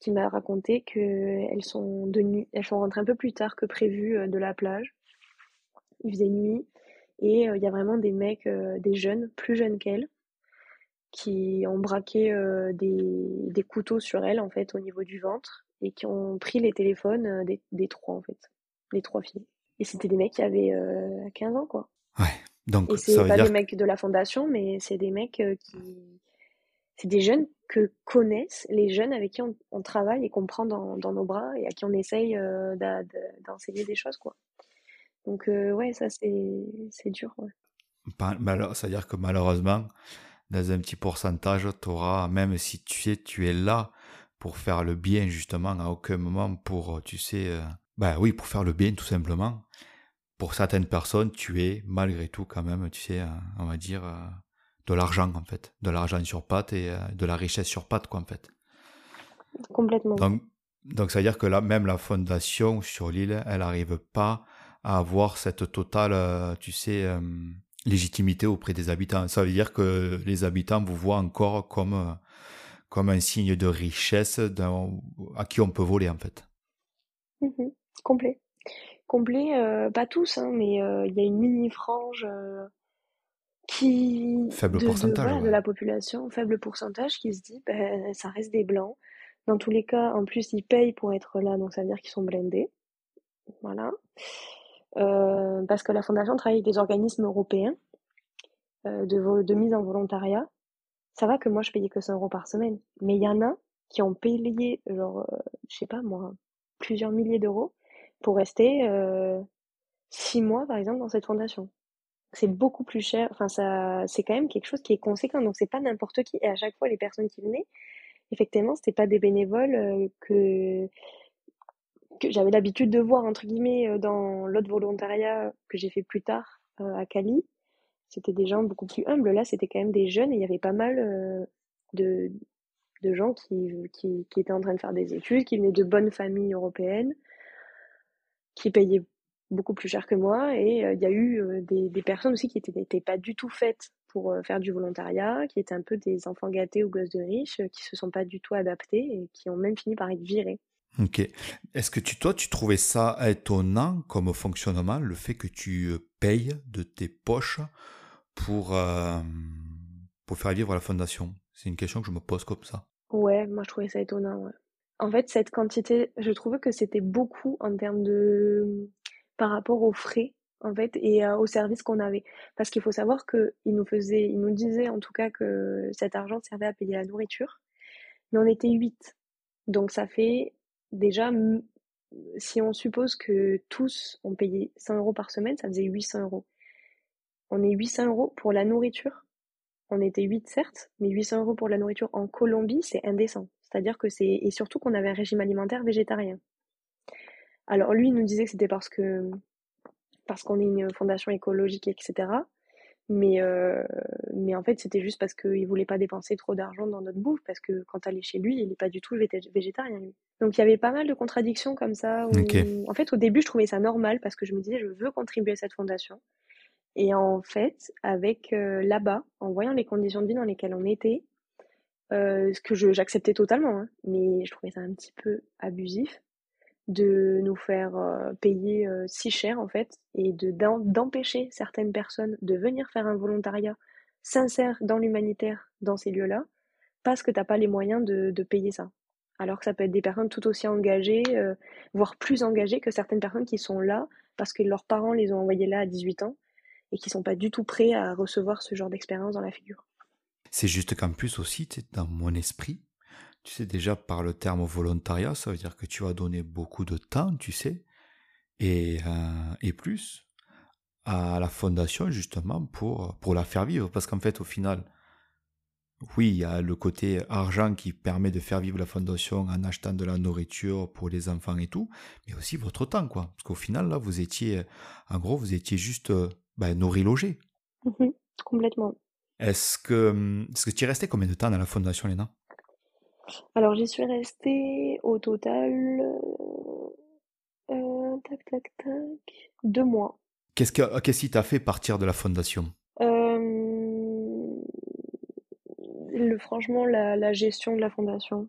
qui m'a raconté qu'elles sont de elles sont rentrées un peu plus tard que prévu de la plage. Il faisait nuit et euh, il y a vraiment des mecs, euh, des jeunes, plus jeunes qu'elle, qui ont braqué euh, des, des, couteaux sur elle, en fait, au niveau du ventre, et qui ont pris les téléphones des, des trois, en fait, les trois filles. Et c'était des mecs qui avaient 15 ans, quoi. Ouais. Donc, et c'est pas des mecs de la fondation, mais c'est des mecs qui. C'est des jeunes que connaissent les jeunes avec qui on, travaille et qu'on prend dans, dans, nos bras et à qui on essaye d'enseigner des choses, quoi. Donc euh, ouais, ça c'est dur. Ouais. C'est-à-dire que malheureusement, dans un petit pourcentage, tu auras, même si tu es, tu es là pour faire le bien justement, à aucun moment pour, tu sais, euh, bah oui, pour faire le bien tout simplement. Pour certaines personnes, tu es malgré tout quand même, tu sais, euh, on va dire, de l'argent en fait, de l'argent sur patte et de la richesse sur patte quoi en fait. Complètement. Donc, donc ça veut dire que là, même la fondation sur l'île, elle n'arrive pas à avoir cette totale, euh, tu sais, euh, légitimité auprès des habitants. Ça veut dire que les habitants vous voient encore comme, euh, comme un signe de richesse à qui on peut voler, en fait. Mmh complet. Complet, pas tous, hein, mais il y a une mini-frange qui... Faible pourcentage. De, la population, faible pourcentage, qui se dit, ben, ça reste des blancs. Dans tous les cas, en plus, ils payent pour être là, donc ça veut dire qu'ils sont blindés. Voilà. Euh, parce que la Fondation travaille avec des organismes européens euh, de, mise en volontariat. Ça va que moi, je payais que 100 euros par semaine. Mais il y en a qui ont payé, genre, euh, je sais pas moi, plusieurs milliers d'euros pour rester euh, six mois, par exemple, dans cette fondation. C'est beaucoup plus cher. Enfin, ça, c'est quand même quelque chose qui est conséquent. Donc, c'est pas n'importe qui. Et à chaque fois, les personnes qui venaient, effectivement, c'était pas des bénévoles que que j'avais l'habitude de voir entre guillemets euh, dans l'autre volontariat que j'ai fait plus tard euh, à Cali. C'était des gens beaucoup plus humbles. Là, c'était quand même des jeunes et il y avait pas mal euh, de, de gens qui, qui, qui, étaient en train de faire des études, qui venaient de bonnes familles européennes, qui payaient beaucoup plus cher que moi. Et il y a eu des, des, personnes aussi qui n'étaient pas du tout faites pour faire du volontariat, qui étaient un peu des enfants gâtés ou gosses de riches, qui se sont pas du tout adaptés et qui ont même fini par être virés. Ok. Est-ce que tu, toi, tu trouvais ça étonnant comme fonctionnement, le fait que tu euh, payes de tes poches pour, euh, pour faire vivre la fondation? C'est une question que je me pose comme ça. Ouais, moi je trouvais ça étonnant. Ouais. En fait, cette quantité, je trouvais que c'était beaucoup en termes de. par rapport aux frais, en fait, et euh, aux services qu'on avait. Parce qu'il faut savoir qu'ils nous faisaient, ils nous disaient en tout cas que cet argent servait à payer la nourriture, mais on était huit. Donc ça fait déjà, si on suppose que tous ont payé 100 euros par semaine, ça faisait 800 euros. On est 800 euros pour la nourriture. On était 8 certes, mais 800 euros pour la nourriture en Colombie, c'est indécent. C'est-à-dire que c'est et surtout qu'on avait un régime alimentaire végétarien. Alors lui, il nous disait que c'était parce que parce qu'on est une fondation écologique, etc. Mais, euh, mais en fait, c'était juste parce qu'il voulait pas dépenser trop d'argent dans notre bouffe, parce que quand t'allais chez lui, il n'est pas du tout végétarien, lui. Donc il y avait pas mal de contradictions comme ça. En fait, au début, je trouvais ça normal, parce que je me disais, je veux contribuer à cette fondation. Et en fait, avec euh, là-bas, en voyant les conditions de vie dans lesquelles on était, euh, ce que j'acceptais totalement, hein, mais je trouvais ça un petit peu abusif de nous faire euh, payer euh, si cher en fait et de d'empêcher certaines personnes de venir faire un volontariat sincère dans l'humanitaire dans ces lieux-là parce que t'as pas les moyens de, de, payer ça. Alors que ça peut être des personnes tout aussi engagées, euh, voire plus engagées que certaines personnes qui sont là parce que leurs parents les ont envoyés là à 18 ans et qui sont pas du tout prêts à recevoir ce genre d'expérience dans la figure. C'est juste qu'en plus aussi, dans mon esprit, tu sais, déjà par le terme volontariat, ça veut dire que tu vas donner beaucoup de temps, tu sais, et, euh, et plus à la fondation justement pour, pour la faire vivre. Parce qu'en fait, au final, oui, il y a le côté argent qui permet de faire vivre la fondation en achetant de la nourriture pour les enfants et tout, mais aussi votre temps, quoi. Parce qu'au final, là, vous étiez, en gros, vous étiez juste ben, nourri-logé. Mmh complètement. Est-ce que, est-ce que tu es resté combien de temps dans la fondation, Léna? Alors, j'y suis restée au total, euh, tac, tac, tac, deux mois. Qu'est-ce, que, qu'est-ce qui t'a fait partir de la fondation? Le, franchement, la, gestion de la fondation.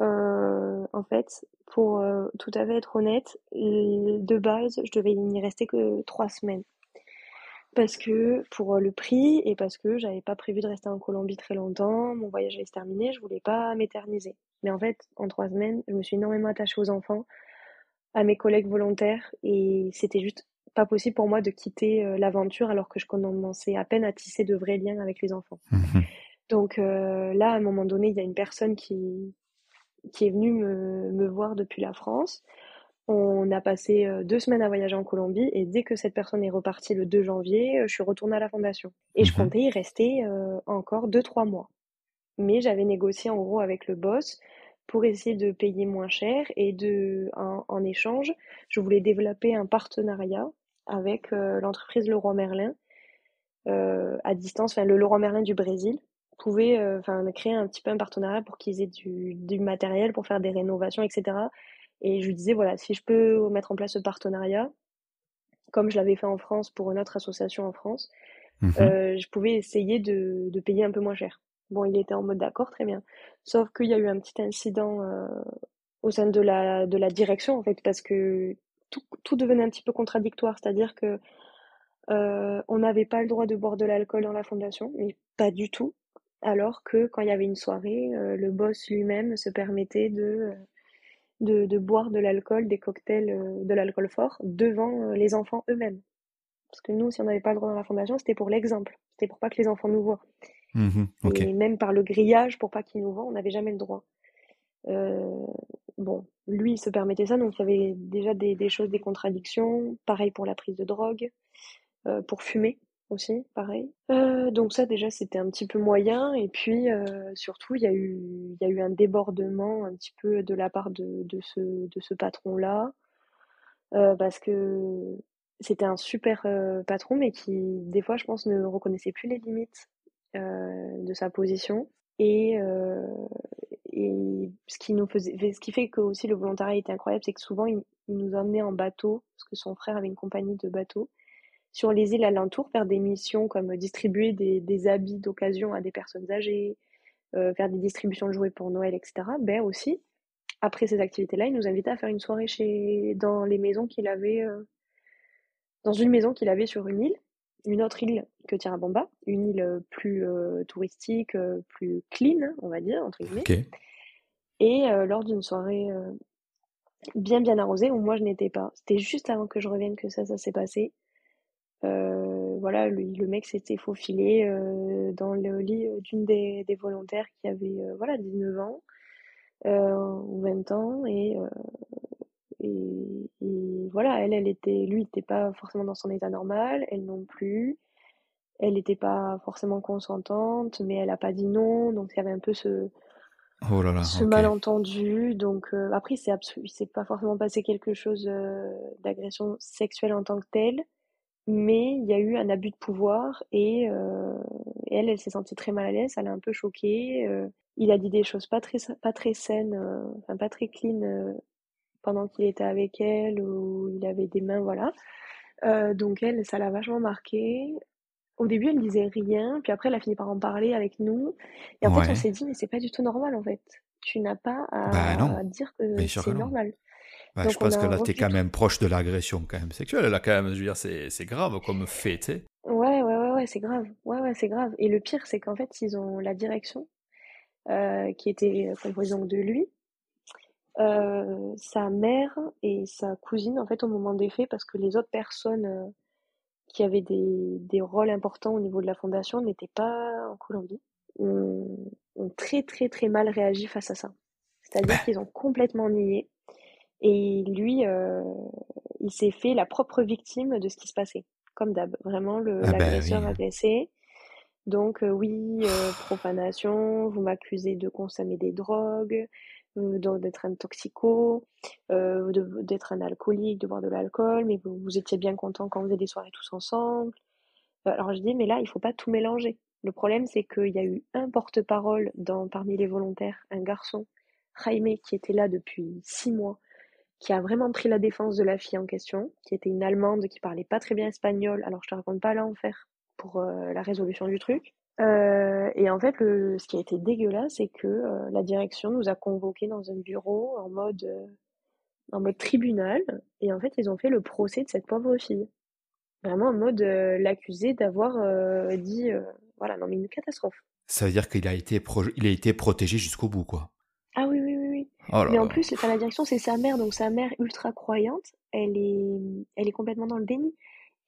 Euh, en fait, pour euh, tout à fait être honnête, de base, je devais n'y rester que trois semaines. Parce que pour le prix et parce que j'avais pas prévu de rester en Colombie très longtemps, mon voyage allait se terminer, je voulais pas m'éterniser. Mais en fait, en trois semaines, je me suis énormément attachée aux enfants, à mes collègues volontaires, et c'était juste pas possible pour moi de quitter euh, l'aventure alors que je commençais à peine à tisser de vrais liens avec les enfants. Mmh donc euh, là, à un moment donné, il y a une personne qui, qui est venue me, me voir depuis la France. On a passé euh, deux semaines à voyager en Colombie et dès que cette personne est repartie le 2 janvier, euh, je suis retournée à la fondation. Et je mhm. comptais y rester encore deux, trois mois. Mais j'avais négocié en gros avec le boss pour essayer de payer moins cher et de, en, en échange, je voulais développer un partenariat avec l'entreprise Leroy Merlin à distance, enfin le Leroy Merlin du Brésil, pouvait euh, enfin créer un petit peu un partenariat pour qu'ils aient du, du, matériel pour faire des rénovations, etc. Et je lui disais, voilà, si je peux mettre en place ce partenariat, comme je l'avais fait en France pour une autre association en France, mhm. euh, je pouvais essayer de, de, payer un peu moins cher. Bon, il était en mode d'accord, très bien. Sauf qu'il y a eu un petit incident euh, au sein de la, de la direction, en fait, parce que tout, tout devenait un petit peu contradictoire. C'est-à-dire que euh, on n'avait pas le droit de boire de l'alcool dans la fondation, mais pas du tout alors que quand il y avait une soirée, le boss lui-même se permettait de, de, de boire de l'alcool, des cocktails, euh, de l'alcool fort devant euh, les enfants eux-mêmes. Parce que nous, si on n'avait pas le droit dans la fondation, c'était pour l'exemple. C'était pour pas que les enfants nous voient. Mmh Et même par le grillage, pour pas qu'ils nous voient, on n'avait jamais le droit. bon, lui, il se permettait ça, donc il y avait déjà des, des choses, des contradictions. Pareil pour la prise de drogue, pour fumer aussi, pareil. Euh, donc ça déjà c'était un petit peu moyen. Et puis euh, surtout il y a eu il y a eu un débordement un petit peu de la part de, de ce de ce patron là euh, parce que c'était un super patron mais qui des fois je pense ne reconnaissait plus les limites de sa position. Et et ce qui nous faisait ce qui fait que aussi le volontariat était incroyable c'est que souvent il, il nous emmenait en bateau parce que son frère avait une compagnie de bateaux sur les îles alentours, faire des missions comme distribuer des, habits d'occasion à des personnes âgées, euh, faire des distributions de jouets pour Noël, etc. Ben aussi, après ces activités-là, il nous invitait à faire une soirée chez dans les maisons qu'il avait, euh, dans une maison qu'il avait sur une île, une autre île que Tirabamba, une île plus euh, touristique, plus clean, on va dire entre guillemets. Et lors d'une soirée bien bien arrosée où moi je n'étais pas, c'était juste avant que je revienne que ça ça s'est passé. Euh, voilà, le, le mec s'était faufilé euh, dans le lit euh, d'une des, des, volontaires qui avait voilà 19 ans ou 20 ans et, et, et, voilà, elle, elle était, lui, n'était pas forcément dans son état normal, elle non plus. Elle n'était pas forcément consentante, mais elle a pas dit non, donc il y avait un peu ce, oh là là, ce malentendu. Donc après, c'est c'est pas forcément passé quelque chose d'agression sexuelle en tant que telle, mais il y a eu un abus de pouvoir et, euh, elle, elle s'est sentie très mal à l'aise, elle est un peu choquée. Euh, il a dit des choses pas très, pas très saines, euh, enfin pas très clean euh, pendant qu'il était avec elle ou il avait des mains, voilà. Euh, donc elle, ça l'a vachement marqué. Au début, elle disait rien, puis après, elle a fini par en parler avec nous. Et en fait, on s'est dit, mais c'est pas du tout normal, en fait. Tu n'as pas à, bah dire que c'est normal. Bah, je pense que là, tu es quand même proche de l'agression quand même sexuelle. Là, quand même, je veux dire, c'est grave comme fait, tu sais. Ouais, ouais, ouais, ouais c'est grave. Ouais, ouais, c'est grave. Et le pire, c'est qu'en fait, ils ont la direction euh, qui était composée donc de lui, euh, sa mère et sa cousine, en fait, au moment des faits, parce que les autres personnes euh, qui avaient des, des rôles importants au niveau de la fondation n'étaient pas en Colombie. ont, très très très mal réagi face à ça. C'est-à-dire bah. qu'ils ont complètement nié. Et lui, euh, il s'est fait la propre victime de ce qui se passait, comme d'hab. Vraiment, ah bah l'agresseur agressé. Donc euh, oui, euh, profanation, vous m'accusez de consommer des drogues, d'être un toxico, d'être un alcoolique, de boire de l'alcool, mais vous, vous, étiez bien content quand vous faisiez des soirées tous ensemble. alors je dis, mais là, il faut pas tout mélanger. Le problème, c'est qu'il y a eu un porte-parole parmi les volontaires, un garçon, Jaime, qui était là depuis six mois, qui a vraiment pris la défense de la fille en question, qui était une Allemande qui parlait pas très bien espagnol, alors je te raconte pas l'enfer pour euh, la résolution du truc. Euh, et en fait, ce qui a été dégueulasse, c'est que euh, la direction nous a convoqués dans un bureau en mode, en mode tribunal, et en fait, ils ont fait le procès de cette pauvre fille. Vraiment en mode l'accusé d'avoir dit, voilà, non mais une catastrophe. Ça veut dire qu'il a été, il a été protégé jusqu'au bout, quoi. Oh mais en plus, la direction, c'est sa mère, donc sa mère ultra croyante, elle est, elle est complètement dans le déni.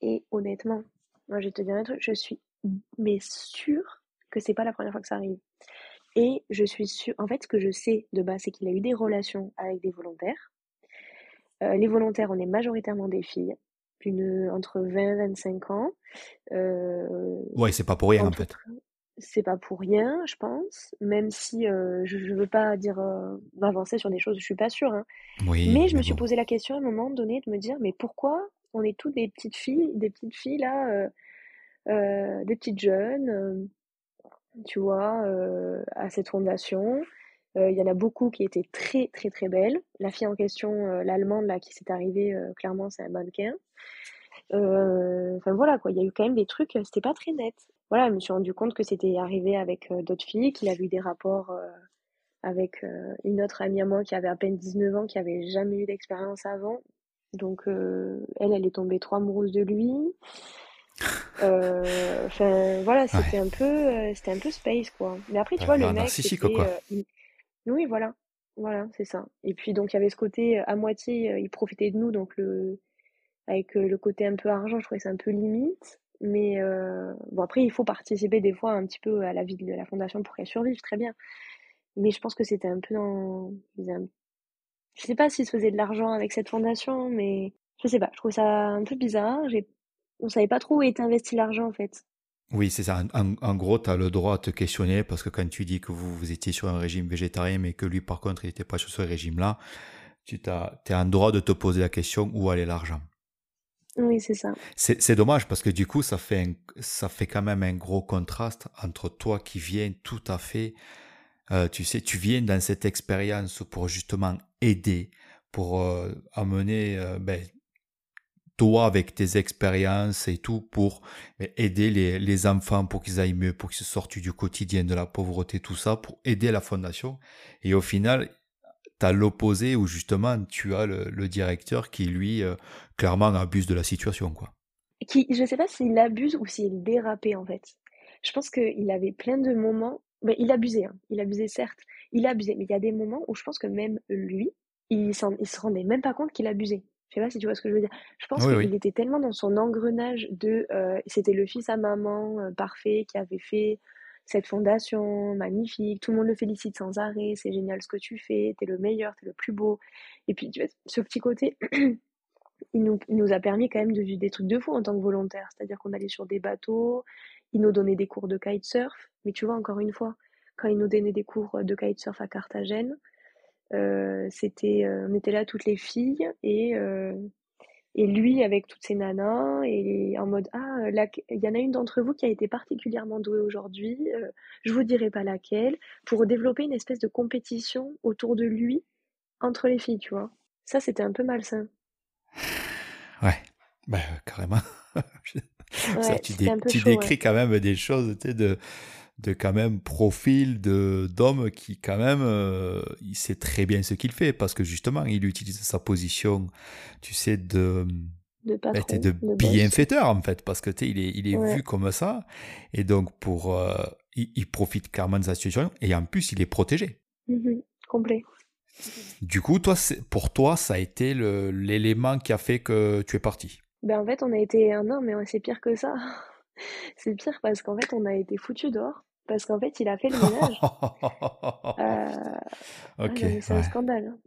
Et honnêtement, moi, je vais te dire un truc, je suis mais sûre que c'est pas la première fois que ça arrive. Et je suis sûre, en fait, ce que je sais de base, c'est qu'il a eu des relations avec des volontaires. Euh, les volontaires, on est majoritairement des filles, une, entre 20 et 25 ans. Euh, ouais, c'est pas pour rien, en fait. C'est pas pour rien, je pense, même si euh, je ne veux pas dire m'avancer sur des choses, je suis pas sûre. Hein. Oui, mais je me suis posé la question à un moment donné de me dire, mais pourquoi on est toutes des petites filles, des petites filles là, euh, euh, des petites jeunes, euh, tu vois, à cette fondation. Il y en a beaucoup qui étaient très très très belles. La fille en question, l'allemande là qui s'est arrivée, clairement c'est un mannequin. Enfin voilà quoi, il y a eu quand même des trucs, c'était pas très net. Voilà, je me suis rendu compte que c'était arrivé avec d'autres filles, qu'il avait eu des rapports avec une autre amie à moi qui avait à peine 19 ans, qui avait jamais eu d'expérience avant. Donc, euh, elle, elle est tombée trop amoureuse de lui. Euh, enfin, voilà, c'était un peu, euh, c'était un peu space, quoi. Mais après, tu vois, le mec, quoi. oui, voilà, voilà, c'est ça. Et puis, donc, il y avait ce côté à moitié, il profitait de nous, donc le, avec le côté un peu argent, je trouvais ça un peu limite. Mais bon, après, il faut participer des fois un petit peu à la vie de la fondation pour qu'elle survive, très bien. Mais je pense que c'était un peu dans, je sais pas s'il se faisait de l'argent avec cette fondation, mais je sais pas. Je trouve ça un peu bizarre. On savait pas trop où était investi l'argent en fait. Oui, c'est ça. En, gros, tu as le droit de te questionner parce que quand tu dis que vous, vous étiez sur un régime végétarien, mais que lui, par contre, il n'était pas sur ce régime-là, tu as, en droit de te poser la question où allait l'argent? Oui, c'est ça. C'est dommage parce que du coup, ça fait, ça fait quand même un gros contraste entre toi qui viens tout à fait euh, tu sais, tu viens dans cette expérience pour justement aider, pour euh, amener euh, ben, toi avec tes expériences et tout pour ben, aider les, les, enfants pour qu'ils aillent mieux, pour qu'ils se sortent du quotidien, de la pauvreté, tout ça, pour aider la fondation. Et au final, tu as l'opposé où justement tu as le, directeur qui lui clairement abuse de la situation. quoi. Qui, je ne sais pas s'il abuse ou s'il dérapait en fait. Je pense qu'il avait plein de moments mais il abusait, hein. il abusait certes, il abusait, mais il y a des moments où je pense que même lui, il, il se rendait même pas compte qu'il abusait. Je sais pas si tu vois ce que je veux dire. Je pense qu'il était tellement dans son engrenage de euh, c'était le fils à maman euh, parfait qui avait fait cette fondation magnifique, tout le monde le félicite sans arrêt, c'est génial ce que tu fais, t'es le meilleur, t'es le plus beau. Et puis tu vois, ce petit côté, il nous, a permis quand même de vivre des trucs de fou en tant que volontaire. C'est-à-dire qu'on allait sur des bateaux, il nous donnait des cours de kitesurf, mais tu vois, encore une fois, quand il nous donnait des cours de kitesurf à Carthagène, euh, c'était, euh, on était là toutes les filles et, euh, et lui avec toutes ses nanas et en mode ah il y en a une d'entre vous qui a été particulièrement douée aujourd'hui, je vous dirai pas laquelle, pour développer une espèce de compétition autour de lui entre les filles, tu vois. Ça c'était un peu malsain. Ouais, bah carrément. tu, décris quand même des choses de, de quand même profil de d'homme qui quand même euh, il sait très bien ce qu'il fait parce que justement il utilise sa position tu sais de de, de, bienfaiteur en fait parce que il est il est vu comme ça et donc pour euh, il, profite carrément de sa situation et en plus il est protégé. Mmh complet. Du coup toi pour toi ça a été l'élément qui a fait que tu es parti? Ben en fait, on a été un an, mais c'est pire que ça. C'est pire parce qu'en fait, on a été foutus dehors. Parce qu'en fait, il a fait le ménage. euh... ok. c'est un scandale. Hein.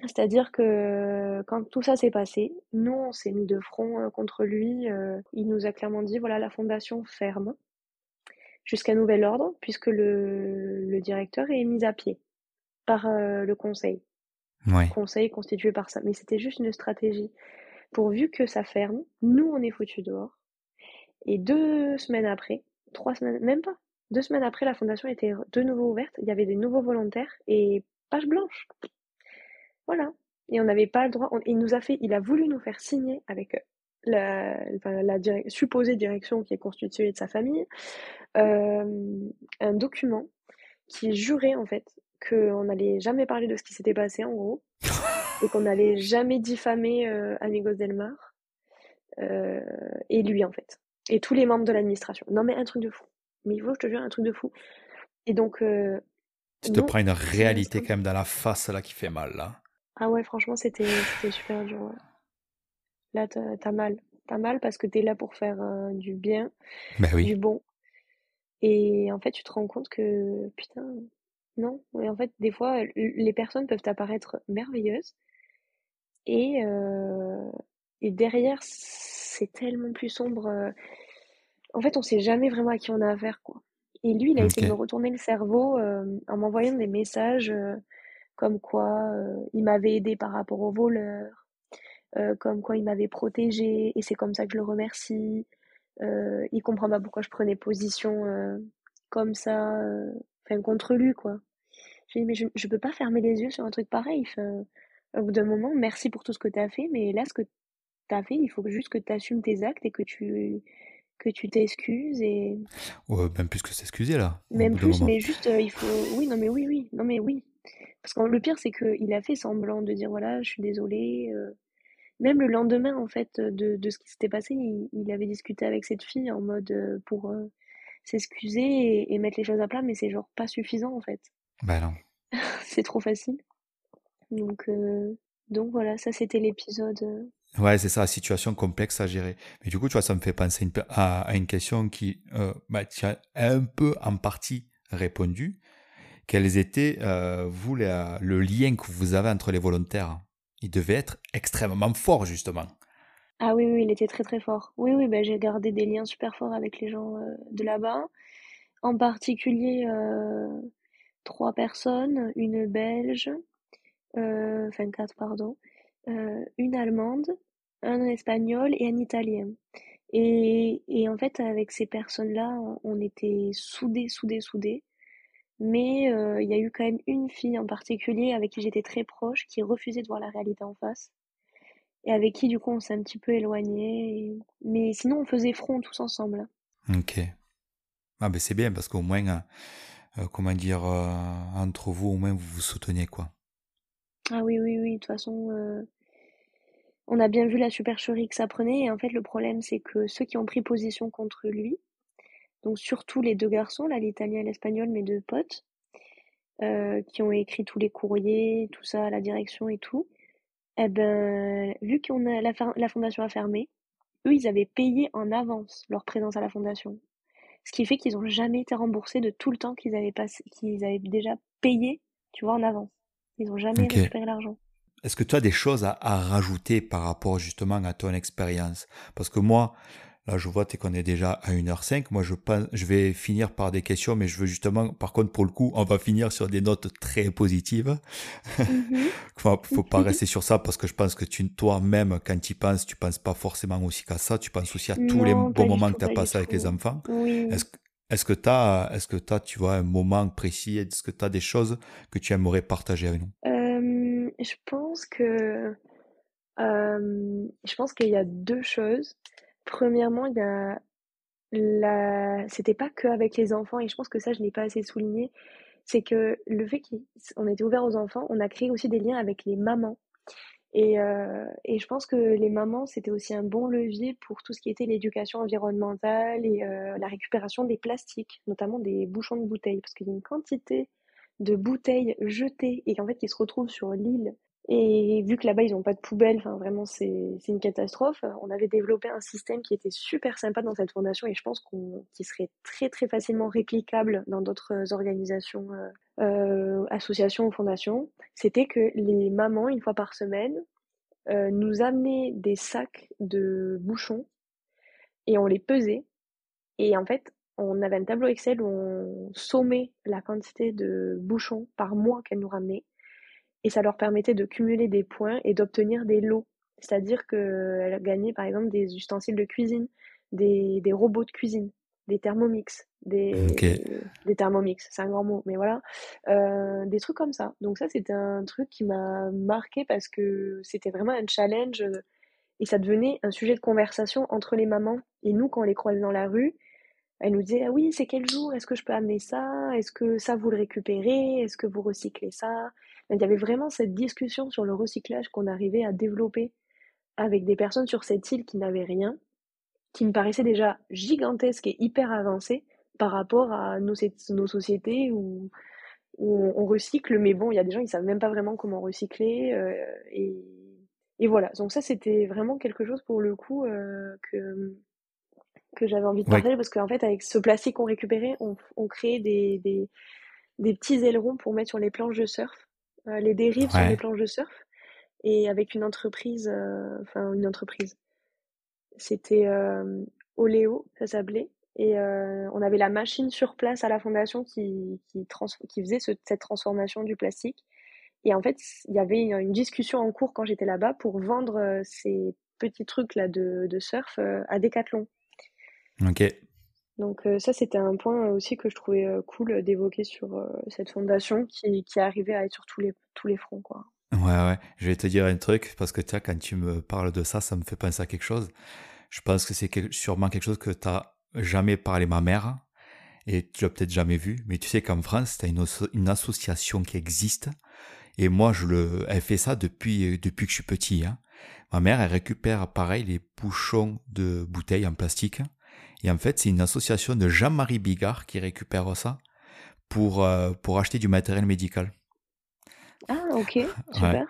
C'est-à-dire que quand tout ça s'est passé, nous, on s'est mis de front euh, contre lui. Euh, il nous a clairement dit, voilà, la fondation ferme jusqu'à nouvel ordre, puisque le, le directeur est mis à pied par euh, le conseil. Ouais. Conseil constitué par ça. Mais c'était juste une stratégie. Pourvu que ça ferme, nous, on est foutus dehors. Et deux semaines après, trois semaines, même pas, deux semaines après, la fondation était de nouveau ouverte. Il y avait des nouveaux volontaires et page blanche. Voilà. Et on n'avait pas le droit. il nous a fait, il a voulu nous faire signer avec la, la supposée direction qui est constituée de sa famille euh, un document qui jurait en fait qu'on n'allait jamais parler de ce qui s'était passé en gros et qu'on n'allait jamais diffamer euh, Amigos Delmar euh, et lui en fait et tous les membres de l'administration. Non mais un truc de fou. Mais il faut, je te jure, un truc de fou. Et donc. Euh, tu te prends une réalité quand même dans la face là qui fait mal là. Ah ouais, franchement, c'était super dur. Là, t'as mal. T'as mal parce que t'es là pour faire euh, du bien, ben oui. du bon. Et en fait, tu te rends compte que, putain, non. Et en fait, des fois, les personnes peuvent apparaître merveilleuses. Et, euh, et derrière, c'est tellement plus sombre. Euh. En fait, on sait jamais vraiment à qui on a affaire, quoi. Et lui, il a essayé de me retourner le cerveau en m'envoyant des messages comme quoi euh, il m'avait aidé par rapport aux voleurs, euh, comme quoi il m'avait protégé et c'est comme ça que je le remercie. Euh, il comprend pas pourquoi je prenais position comme ça, enfin contre lui quoi. J'ai dit mais je, je peux pas fermer les yeux sur un truc pareil. Au bout d'un moment, merci pour tout ce que tu as fait, mais là ce que tu as fait, il faut juste que tu assumes tes actes et que tu que tu t'excuses et même plus que s'excuser là même plus mais juste il faut oui non mais oui oui non mais oui parce que le pire, c'est qu'il a fait semblant de dire voilà, je suis désolé. Euh. Même le lendemain, en fait, de, de ce qui s'était passé, il, avait discuté avec cette fille en mode euh, pour euh, s'excuser et, mettre les choses à plat, mais c'est genre pas suffisant, en fait. Bah non. c'est trop facile. Donc, donc voilà, ça c'était l'épisode. Ouais, c'est ça, situation complexe à gérer. Mais du coup, tu vois, ça me fait penser à, une question qui, bah, tu un peu en partie répondu, quels étaient, euh, vous, le lien que vous avez entre les volontaires? Il devait être extrêmement fort, justement. Ah oui, oui, il était très très fort. Oui, oui, ben, j'ai gardé des liens super forts avec les gens euh, de là-bas. En particulier, euh, trois personnes, une belge, enfin quatre, pardon, une allemande, un espagnol et un italien. Et, et en fait, avec ces personnes-là, on était soudés, soudés, soudés. Mais il y a eu quand même une fille en particulier avec qui j'étais très proche, qui refusait de voir la réalité en face et avec qui du coup on s'est un petit peu éloigné. Mais sinon on faisait front tous ensemble. Ok. Ah ben c'est bien parce qu'au moins, euh, comment dire, entre vous au moins vous vous soutenez quoi. Ah oui oui oui, de toute façon on a bien vu la supercherie que ça prenait et en fait le problème c'est que ceux qui ont pris position contre lui, donc surtout les deux garçons, là, l'italien et l'espagnol, mes deux potes, euh, qui ont écrit tous les courriers, tout ça la direction et tout. Eh ben, vu qu'on a la, fondation a fermé, eux, ils avaient payé en avance leur présence à la fondation. Ce qui fait qu'ils n'ont jamais été remboursés de tout le temps qu'ils avaient passé, qu'ils avaient déjà payé, tu vois, en avance. Ils n'ont jamais récupéré l'argent. Est-ce que tu as des choses à, à, rajouter par rapport justement à ton expérience? Parce que moi, Là, je vois qu'on est déjà à 1h05. Moi, je, pense, je vais finir par des questions, mais je veux justement, par contre, pour le coup, on va finir sur des notes très positives. Mm faut pas rester sur ça parce que je pense que toi-même, quand tu y penses, tu penses pas forcément aussi qu'à ça. Tu penses aussi à tous les bons moments que tu as passés avec les enfants. Oui. Est-ce, est-ce que tu as, est-ce que tu vois, un moment précis? Est-ce que tu as des choses que tu aimerais partager avec nous? Euh, je pense que, euh, je pense qu'il y a deux choses. Premièrement, il y a la c'était pas qu'avec les enfants et je pense que ça, je n'ai pas assez souligné, c'est que le fait qu'on était ouvert aux enfants, on a créé aussi des liens avec les mamans et euh, et je pense que les mamans, c'était aussi un bon levier pour tout ce qui était l'éducation environnementale et euh, la récupération des plastiques, notamment des bouchons de bouteilles. Parce qu'il y a une quantité de bouteilles jetées et qu'en fait qui se retrouvent sur l'île Et vu que là-bas, ils n'ont pas de poubelle, enfin vraiment, c'est une catastrophe. On avait développé un système qui était super sympa dans cette fondation et je pense qu'on qui serait très très facilement réplicable dans d'autres organisations, euh, euh, associations ou fondations. C'était que les mamans, une fois par semaine, euh, nous amenaient des sacs de bouchons et on les pesait. Et en fait, on avait un tableau Excel où on sommait la quantité de bouchons par mois qu'elles nous ramenaient et ça leur permettait de cumuler des points et d'obtenir des lots. C'est-à-dire qu'elles gagnaient par exemple des ustensiles de cuisine, des, des robots de cuisine, des thermomix, des, des thermomix, c'est un grand mot, mais voilà, euh, des trucs comme ça. Donc ça, c'était un truc qui m'a marqué parce que c'était vraiment un challenge et ça devenait un sujet de conversation entre les mamans et nous quand on les croisait dans la rue. Elle nous disait ah oui c'est quel jour? Est-ce que je peux amener ça? Est-ce que ça vous le récupérez? Est-ce que vous recyclez ça il y avait vraiment cette discussion sur le recyclage qu'on arrivait à développer avec des personnes sur cette île qui n'avaient rien, qui me paraissait déjà gigantesque et hyper avancée par rapport à nos, nos sociétés où, on, recycle, mais bon, il y a des gens qui savent même pas vraiment comment recycler. Euh, et, voilà, donc ça c'était vraiment quelque chose pour le coup euh, que, que j'avais envie de partager parce qu'en fait avec ce plastique qu'on récupérait, on, on créait des, des, des petits ailerons pour mettre sur les planches de surf euh, les dérives sur les planches de surf et avec une entreprise, euh, enfin une entreprise. C'était euh, Oléo, ça s'appelait. Et on avait la machine sur place à la fondation qui, qui, qui faisait cette transformation du plastique. Et en fait, il y avait une, discussion en cours quand j'étais là-bas pour vendre ces petits trucs-là de, de surf à Decathlon. Ok. Donc euh, ça, c'était un point aussi que je trouvais euh, cool d'évoquer sur euh, cette fondation qui, qui arrivait à être sur tous les, tous les fronts. Quoi. Ouais, ouais. Je vais te dire un truc, parce que tu quand tu me parles de ça, ça me fait penser à quelque chose. Je pense que c'est sûrement quelque chose que tu n'as jamais parlé à ma mère, et tu l'as peut-être jamais vu, mais tu sais qu'en France, tu as une, une, association qui existe, et moi, je le, elle fait ça depuis, depuis que je suis petit. Hein. Ma mère, elle récupère pareil les bouchons de bouteilles en plastique, et en fait, c'est une association de Jean-Marie Bigard qui récupère ça pour, euh, pour acheter du matériel médical. Ah, ok, super.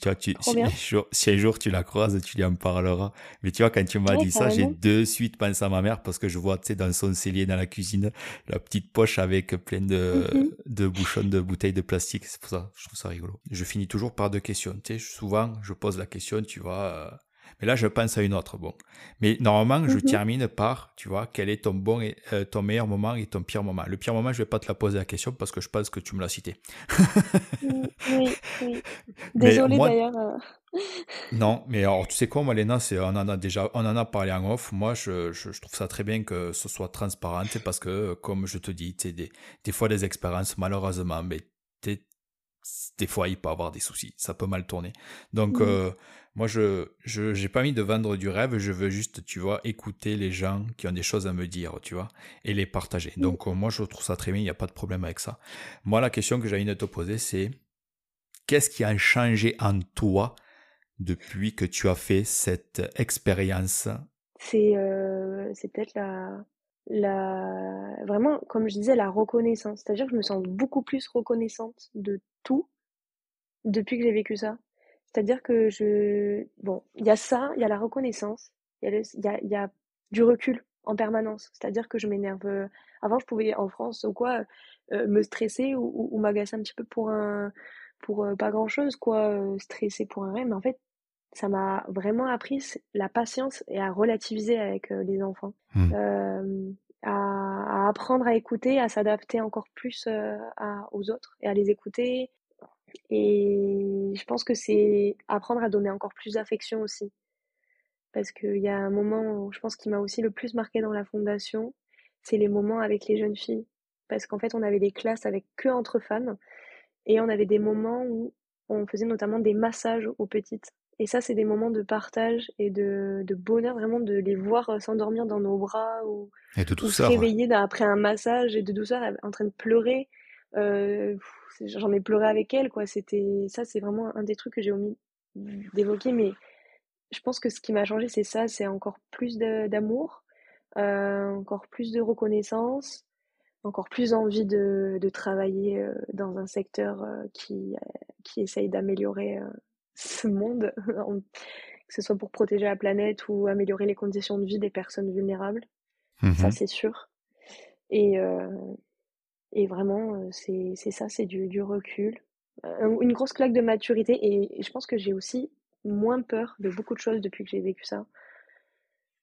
Tu vois, tu, si, un jour, si, un jour, tu la croises, tu lui en parleras. Mais tu vois, quand tu m'as dit ça, j'ai de suite pensé à ma mère parce que je vois, tu sais, dans son cellier dans la cuisine, la petite poche avec plein de, mm-hmm. de bouchons de bouteilles de plastique. C'est pour ça, je trouve ça rigolo. Je finis toujours par deux questions. Tu sais, souvent, je pose la question, tu vois, euh, mais là, je pense à une autre. Bon. Mais normalement, je mhm. termine par, tu vois, quel est ton bon et, euh, ton meilleur moment et ton pire moment. Le pire moment, je vais pas te la poser la question parce que je pense que tu me l'as cité. oui, oui. Désolé d'ailleurs. Euh. non, mais alors, tu sais quoi, moi, Léna, c'est, on en a déjà, on en a parlé en off. Moi, je, je, trouve ça très bien que ce soit transparent parce que, comme je te dis, des, des fois, des expériences, malheureusement, mais des fois, il peut avoir des soucis. Ça peut mal tourner. Donc, euh, moi, je je j'ai pas mis de vendre du rêve, je veux juste, tu vois, écouter les gens qui ont des choses à me dire, tu vois, et les partager. Donc, euh, moi, je trouve ça très bien, il n'y a pas de problème avec ça. Moi, la question que j'ai envie de te poser, c'est qu'est-ce qui a changé en toi depuis que tu as fait cette expérience? C'est euh, c'est peut-être la, la vraiment, comme je disais, la reconnaissance. C'est-à-dire que je me sens beaucoup plus reconnaissante de tout depuis que j'ai vécu ça. C'est-à-dire que je... Bon, il y a ça, il y a la reconnaissance, il y, a, y a du recul en permanence. C'est-à-dire que je m'énerve. Euh, avant, je pouvais, en France ou quoi, euh, me stresser ou, ou, m'agacer un petit peu pour un... pour euh, pas grand-chose, quoi, stresser pour un rien. Mais en fait, ça m'a vraiment appris la patience et à relativiser avec les enfants. Mmh. À, à, apprendre à écouter, à s'adapter encore plus à, aux autres et à les écouter, et je pense que c'est apprendre à donner encore plus d'affection aussi. Parce qu'il y a un moment, où je pense, qui m'a aussi le plus marqué dans la fondation, c'est les moments avec les jeunes filles. Parce qu'en fait, on avait des classes avec que entre femmes. Et on avait des moments où on faisait notamment des massages aux petites. Et ça, c'est des moments de partage et de, de, bonheur, vraiment de les voir s'endormir dans nos bras ou, et de ou se réveiller après un massage et de douceur en train de pleurer. Euh, j'en ai pleuré avec elle, quoi. C'était ça, c'est vraiment un des trucs que j'ai omis d'évoquer, mais je pense que ce qui m'a changé, c'est ça, c'est encore plus d'amour, euh, encore plus de reconnaissance, encore plus envie de, de travailler euh, dans un secteur euh, qui, qui essaye d'améliorer ce monde, que ce soit pour protéger la planète ou améliorer les conditions de vie des personnes vulnérables. Ça, Mhm. c'est sûr. Et, euh, et vraiment, euh, c'est ça, c'est du, du recul. Euh, une grosse claque de maturité. Et, et je pense que j'ai aussi moins peur de beaucoup de choses depuis que j'ai vécu ça.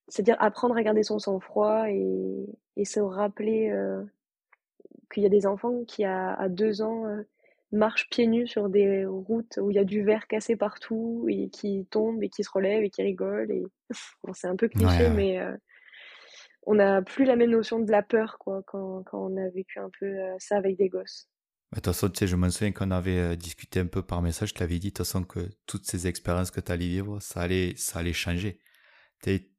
C'est-à-dire apprendre à garder son sang-froid et, et se rappeler euh, qu'il y a des enfants qui, à, à deux ans, euh, marchent pieds nus sur des routes où il y a du verre cassé partout et qui tombent et qui se relèvent et qui rigolent. Et... Bon, c'est un peu cliché, ouais. mais euh, on n'a plus la même notion de la peur quoi, quand, quand on a vécu un peu euh, ça avec des gosses. De toute façon, tu sais, je me souviens qu'on avait euh, discuté un peu par message, je t'avais dit de toute façon que toutes ces expériences que tu allais vivre, ça allait, ça allait changer. Allais-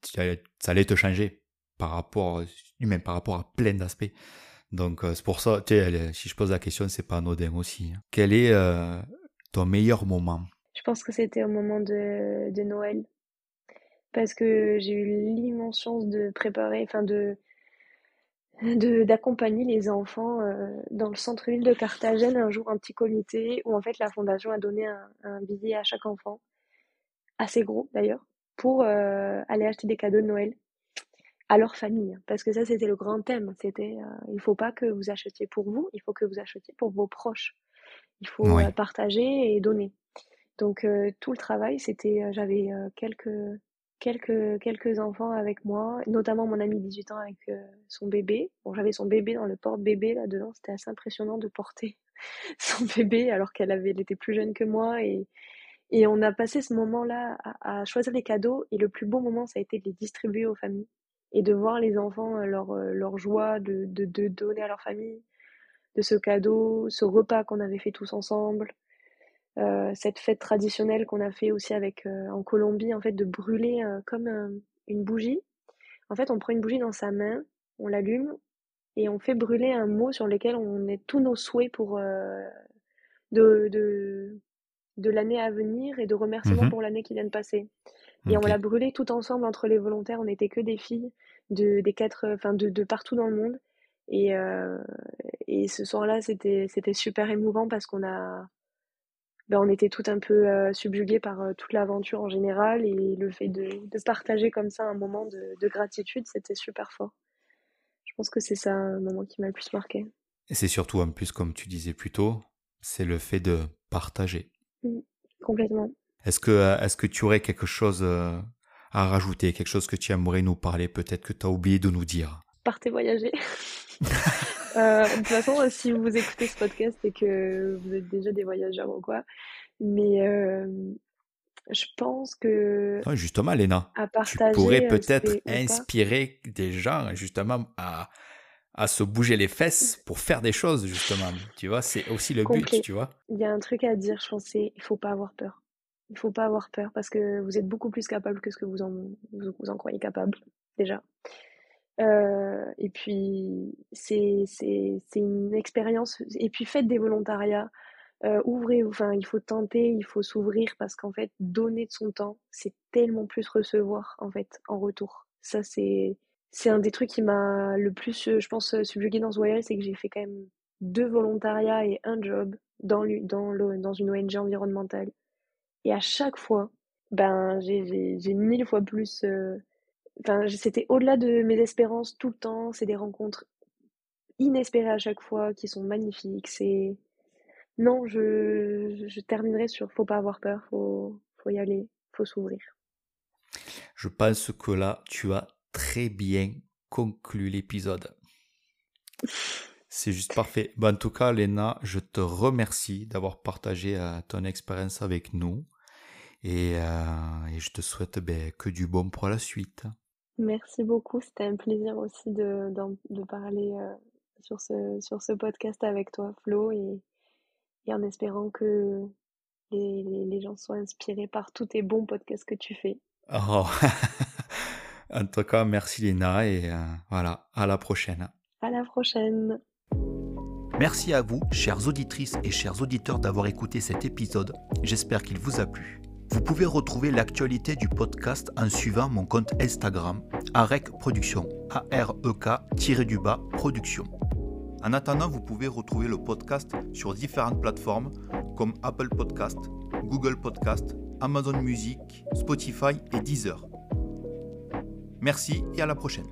ça allait te changer par rapport, même par rapport à plein d'aspects. Donc euh, c'est pour ça, si je pose la question, c'est pas anodin aussi. hein. Quel est euh, ton meilleur moment? Je pense que c'était au moment de, Noël. Parce que j'ai eu l'immense chance de préparer, enfin de, d'accompagner les enfants euh, dans le centre-ville de Carthagène un jour un petit comité où en fait la fondation a donné un, billet à chaque enfant assez gros d'ailleurs pour aller acheter des cadeaux de Noël à leur famille parce que ça c'était le grand thème. C'était euh, il faut pas que vous achetiez pour vous il faut que vous achetiez pour vos proches. Il faut Oui. euh, partager et donner. Donc euh, tout le travail c'était euh, j'avais quelques quelques quelques enfants avec moi notamment mon ami de 18 ans avec son bébé. Bon j'avais son bébé dans le porte-bébé là dedans. C'était assez impressionnant de porter son bébé alors qu'elle avait elle était plus jeune que moi et et on a passé ce moment-là à, à choisir les cadeaux et le plus beau moment ça a été de les distribuer aux familles et de voir les enfants euh, leur euh, leur joie de de, de donner à leur famille de ce cadeau ce repas qu'on avait fait tous ensemble euh, cette fête traditionnelle qu'on a fait aussi avec euh, en Colombie en fait de brûler euh, comme un- une bougie en fait on prend une bougie dans sa main on l'allume et on fait brûler un mot sur lequel on met tous nos souhaits pour de, de de l'année à venir et de remerciements Mhm. pour l'année qui vient de passer et on l'a brûlé tout ensemble entre les volontaires on n'était que des filles de des quatre enfin de, de partout dans le monde et euh, et ce soir-là c'était c'était super émouvant parce qu'on a ben, on était tout un peu euh, subjugués par euh, toute l'aventure en général et le fait de, de partager comme ça un moment de, de gratitude, c'était super fort. Je pense que c'est ça un moment qui m'a le plus marqué. Et c'est surtout en plus, comme tu disais plus tôt, c'est le fait de partager. Mm, complètement. Est-ce que, euh, est-ce que tu aurais quelque chose euh, à rajouter, quelque chose que tu aimerais nous parler, peut-être que tu as oublié de nous dire? Partez voyager. Euh, de toute façon, si vous écoutez ce podcast, c'est que vous êtes déjà des voyageurs ou quoi. Mais euh, je pense que Non, Justement, Léna, à tu partager, pourrais euh, peut-être inspirer des gens justement à, à se bouger les fesses pour faire des choses, justement. Tu vois, c'est aussi le but, tu vois. Il y a un truc à dire, je pense, c'est il faut pas avoir peur. Il faut pas avoir peur parce que vous êtes beaucoup plus capable que ce que vous en, vous, vous en croyez capable, déjà. Euh, et puis, c'est, une expérience. Et puis, faites des volontariats. Euh, ouvrez, enfin, il faut tenter, il faut s'ouvrir parce qu'en fait, donner de son temps, c'est tellement plus recevoir, en fait, en retour. Ça, c'est, c'est un des trucs qui m'a le plus, je pense, subjugué dans ce voyage, c'est que j'ai fait quand même deux volontariats et un job dans, dans, le, dans une ONG environnementale. Et à chaque fois, ben, j'ai, mille fois plus. euh, Enfin, c'était au-delà de mes espérances tout le temps. C'est des rencontres inespérées à chaque fois qui sont magnifiques. C'est non, je, je terminerai sur faut pas avoir peur, faut, faut y aller, faut s'ouvrir. Je pense que là, tu as très bien conclu l'épisode. C'est juste parfait. Bon, en tout cas, Léna, je te remercie d'avoir partagé euh, ton expérience avec nous. Et, euh, et je te souhaite ben, que du bon pour la suite. Merci beaucoup. C'était un plaisir aussi de, de parler euh, sur ce, sur ce podcast avec toi, Flo, et, et en espérant que les, les, les gens soient inspirés par tous tes bons podcasts que tu fais. Oh. en tout cas, merci Léna et euh, voilà, à la prochaine. À la prochaine. Merci à vous, chères auditrices et chers auditeurs, d'avoir écouté cet épisode. J'espère qu'il vous a plu. Vous pouvez retrouver l'actualité du podcast en suivant mon compte Instagram, AREC Production, A-R-E-K-du-bas Production. En attendant, vous pouvez retrouver le podcast sur différentes plateformes comme Apple Podcast, Google Podcast, Amazon Music, Spotify et Deezer. Merci et à la prochaine.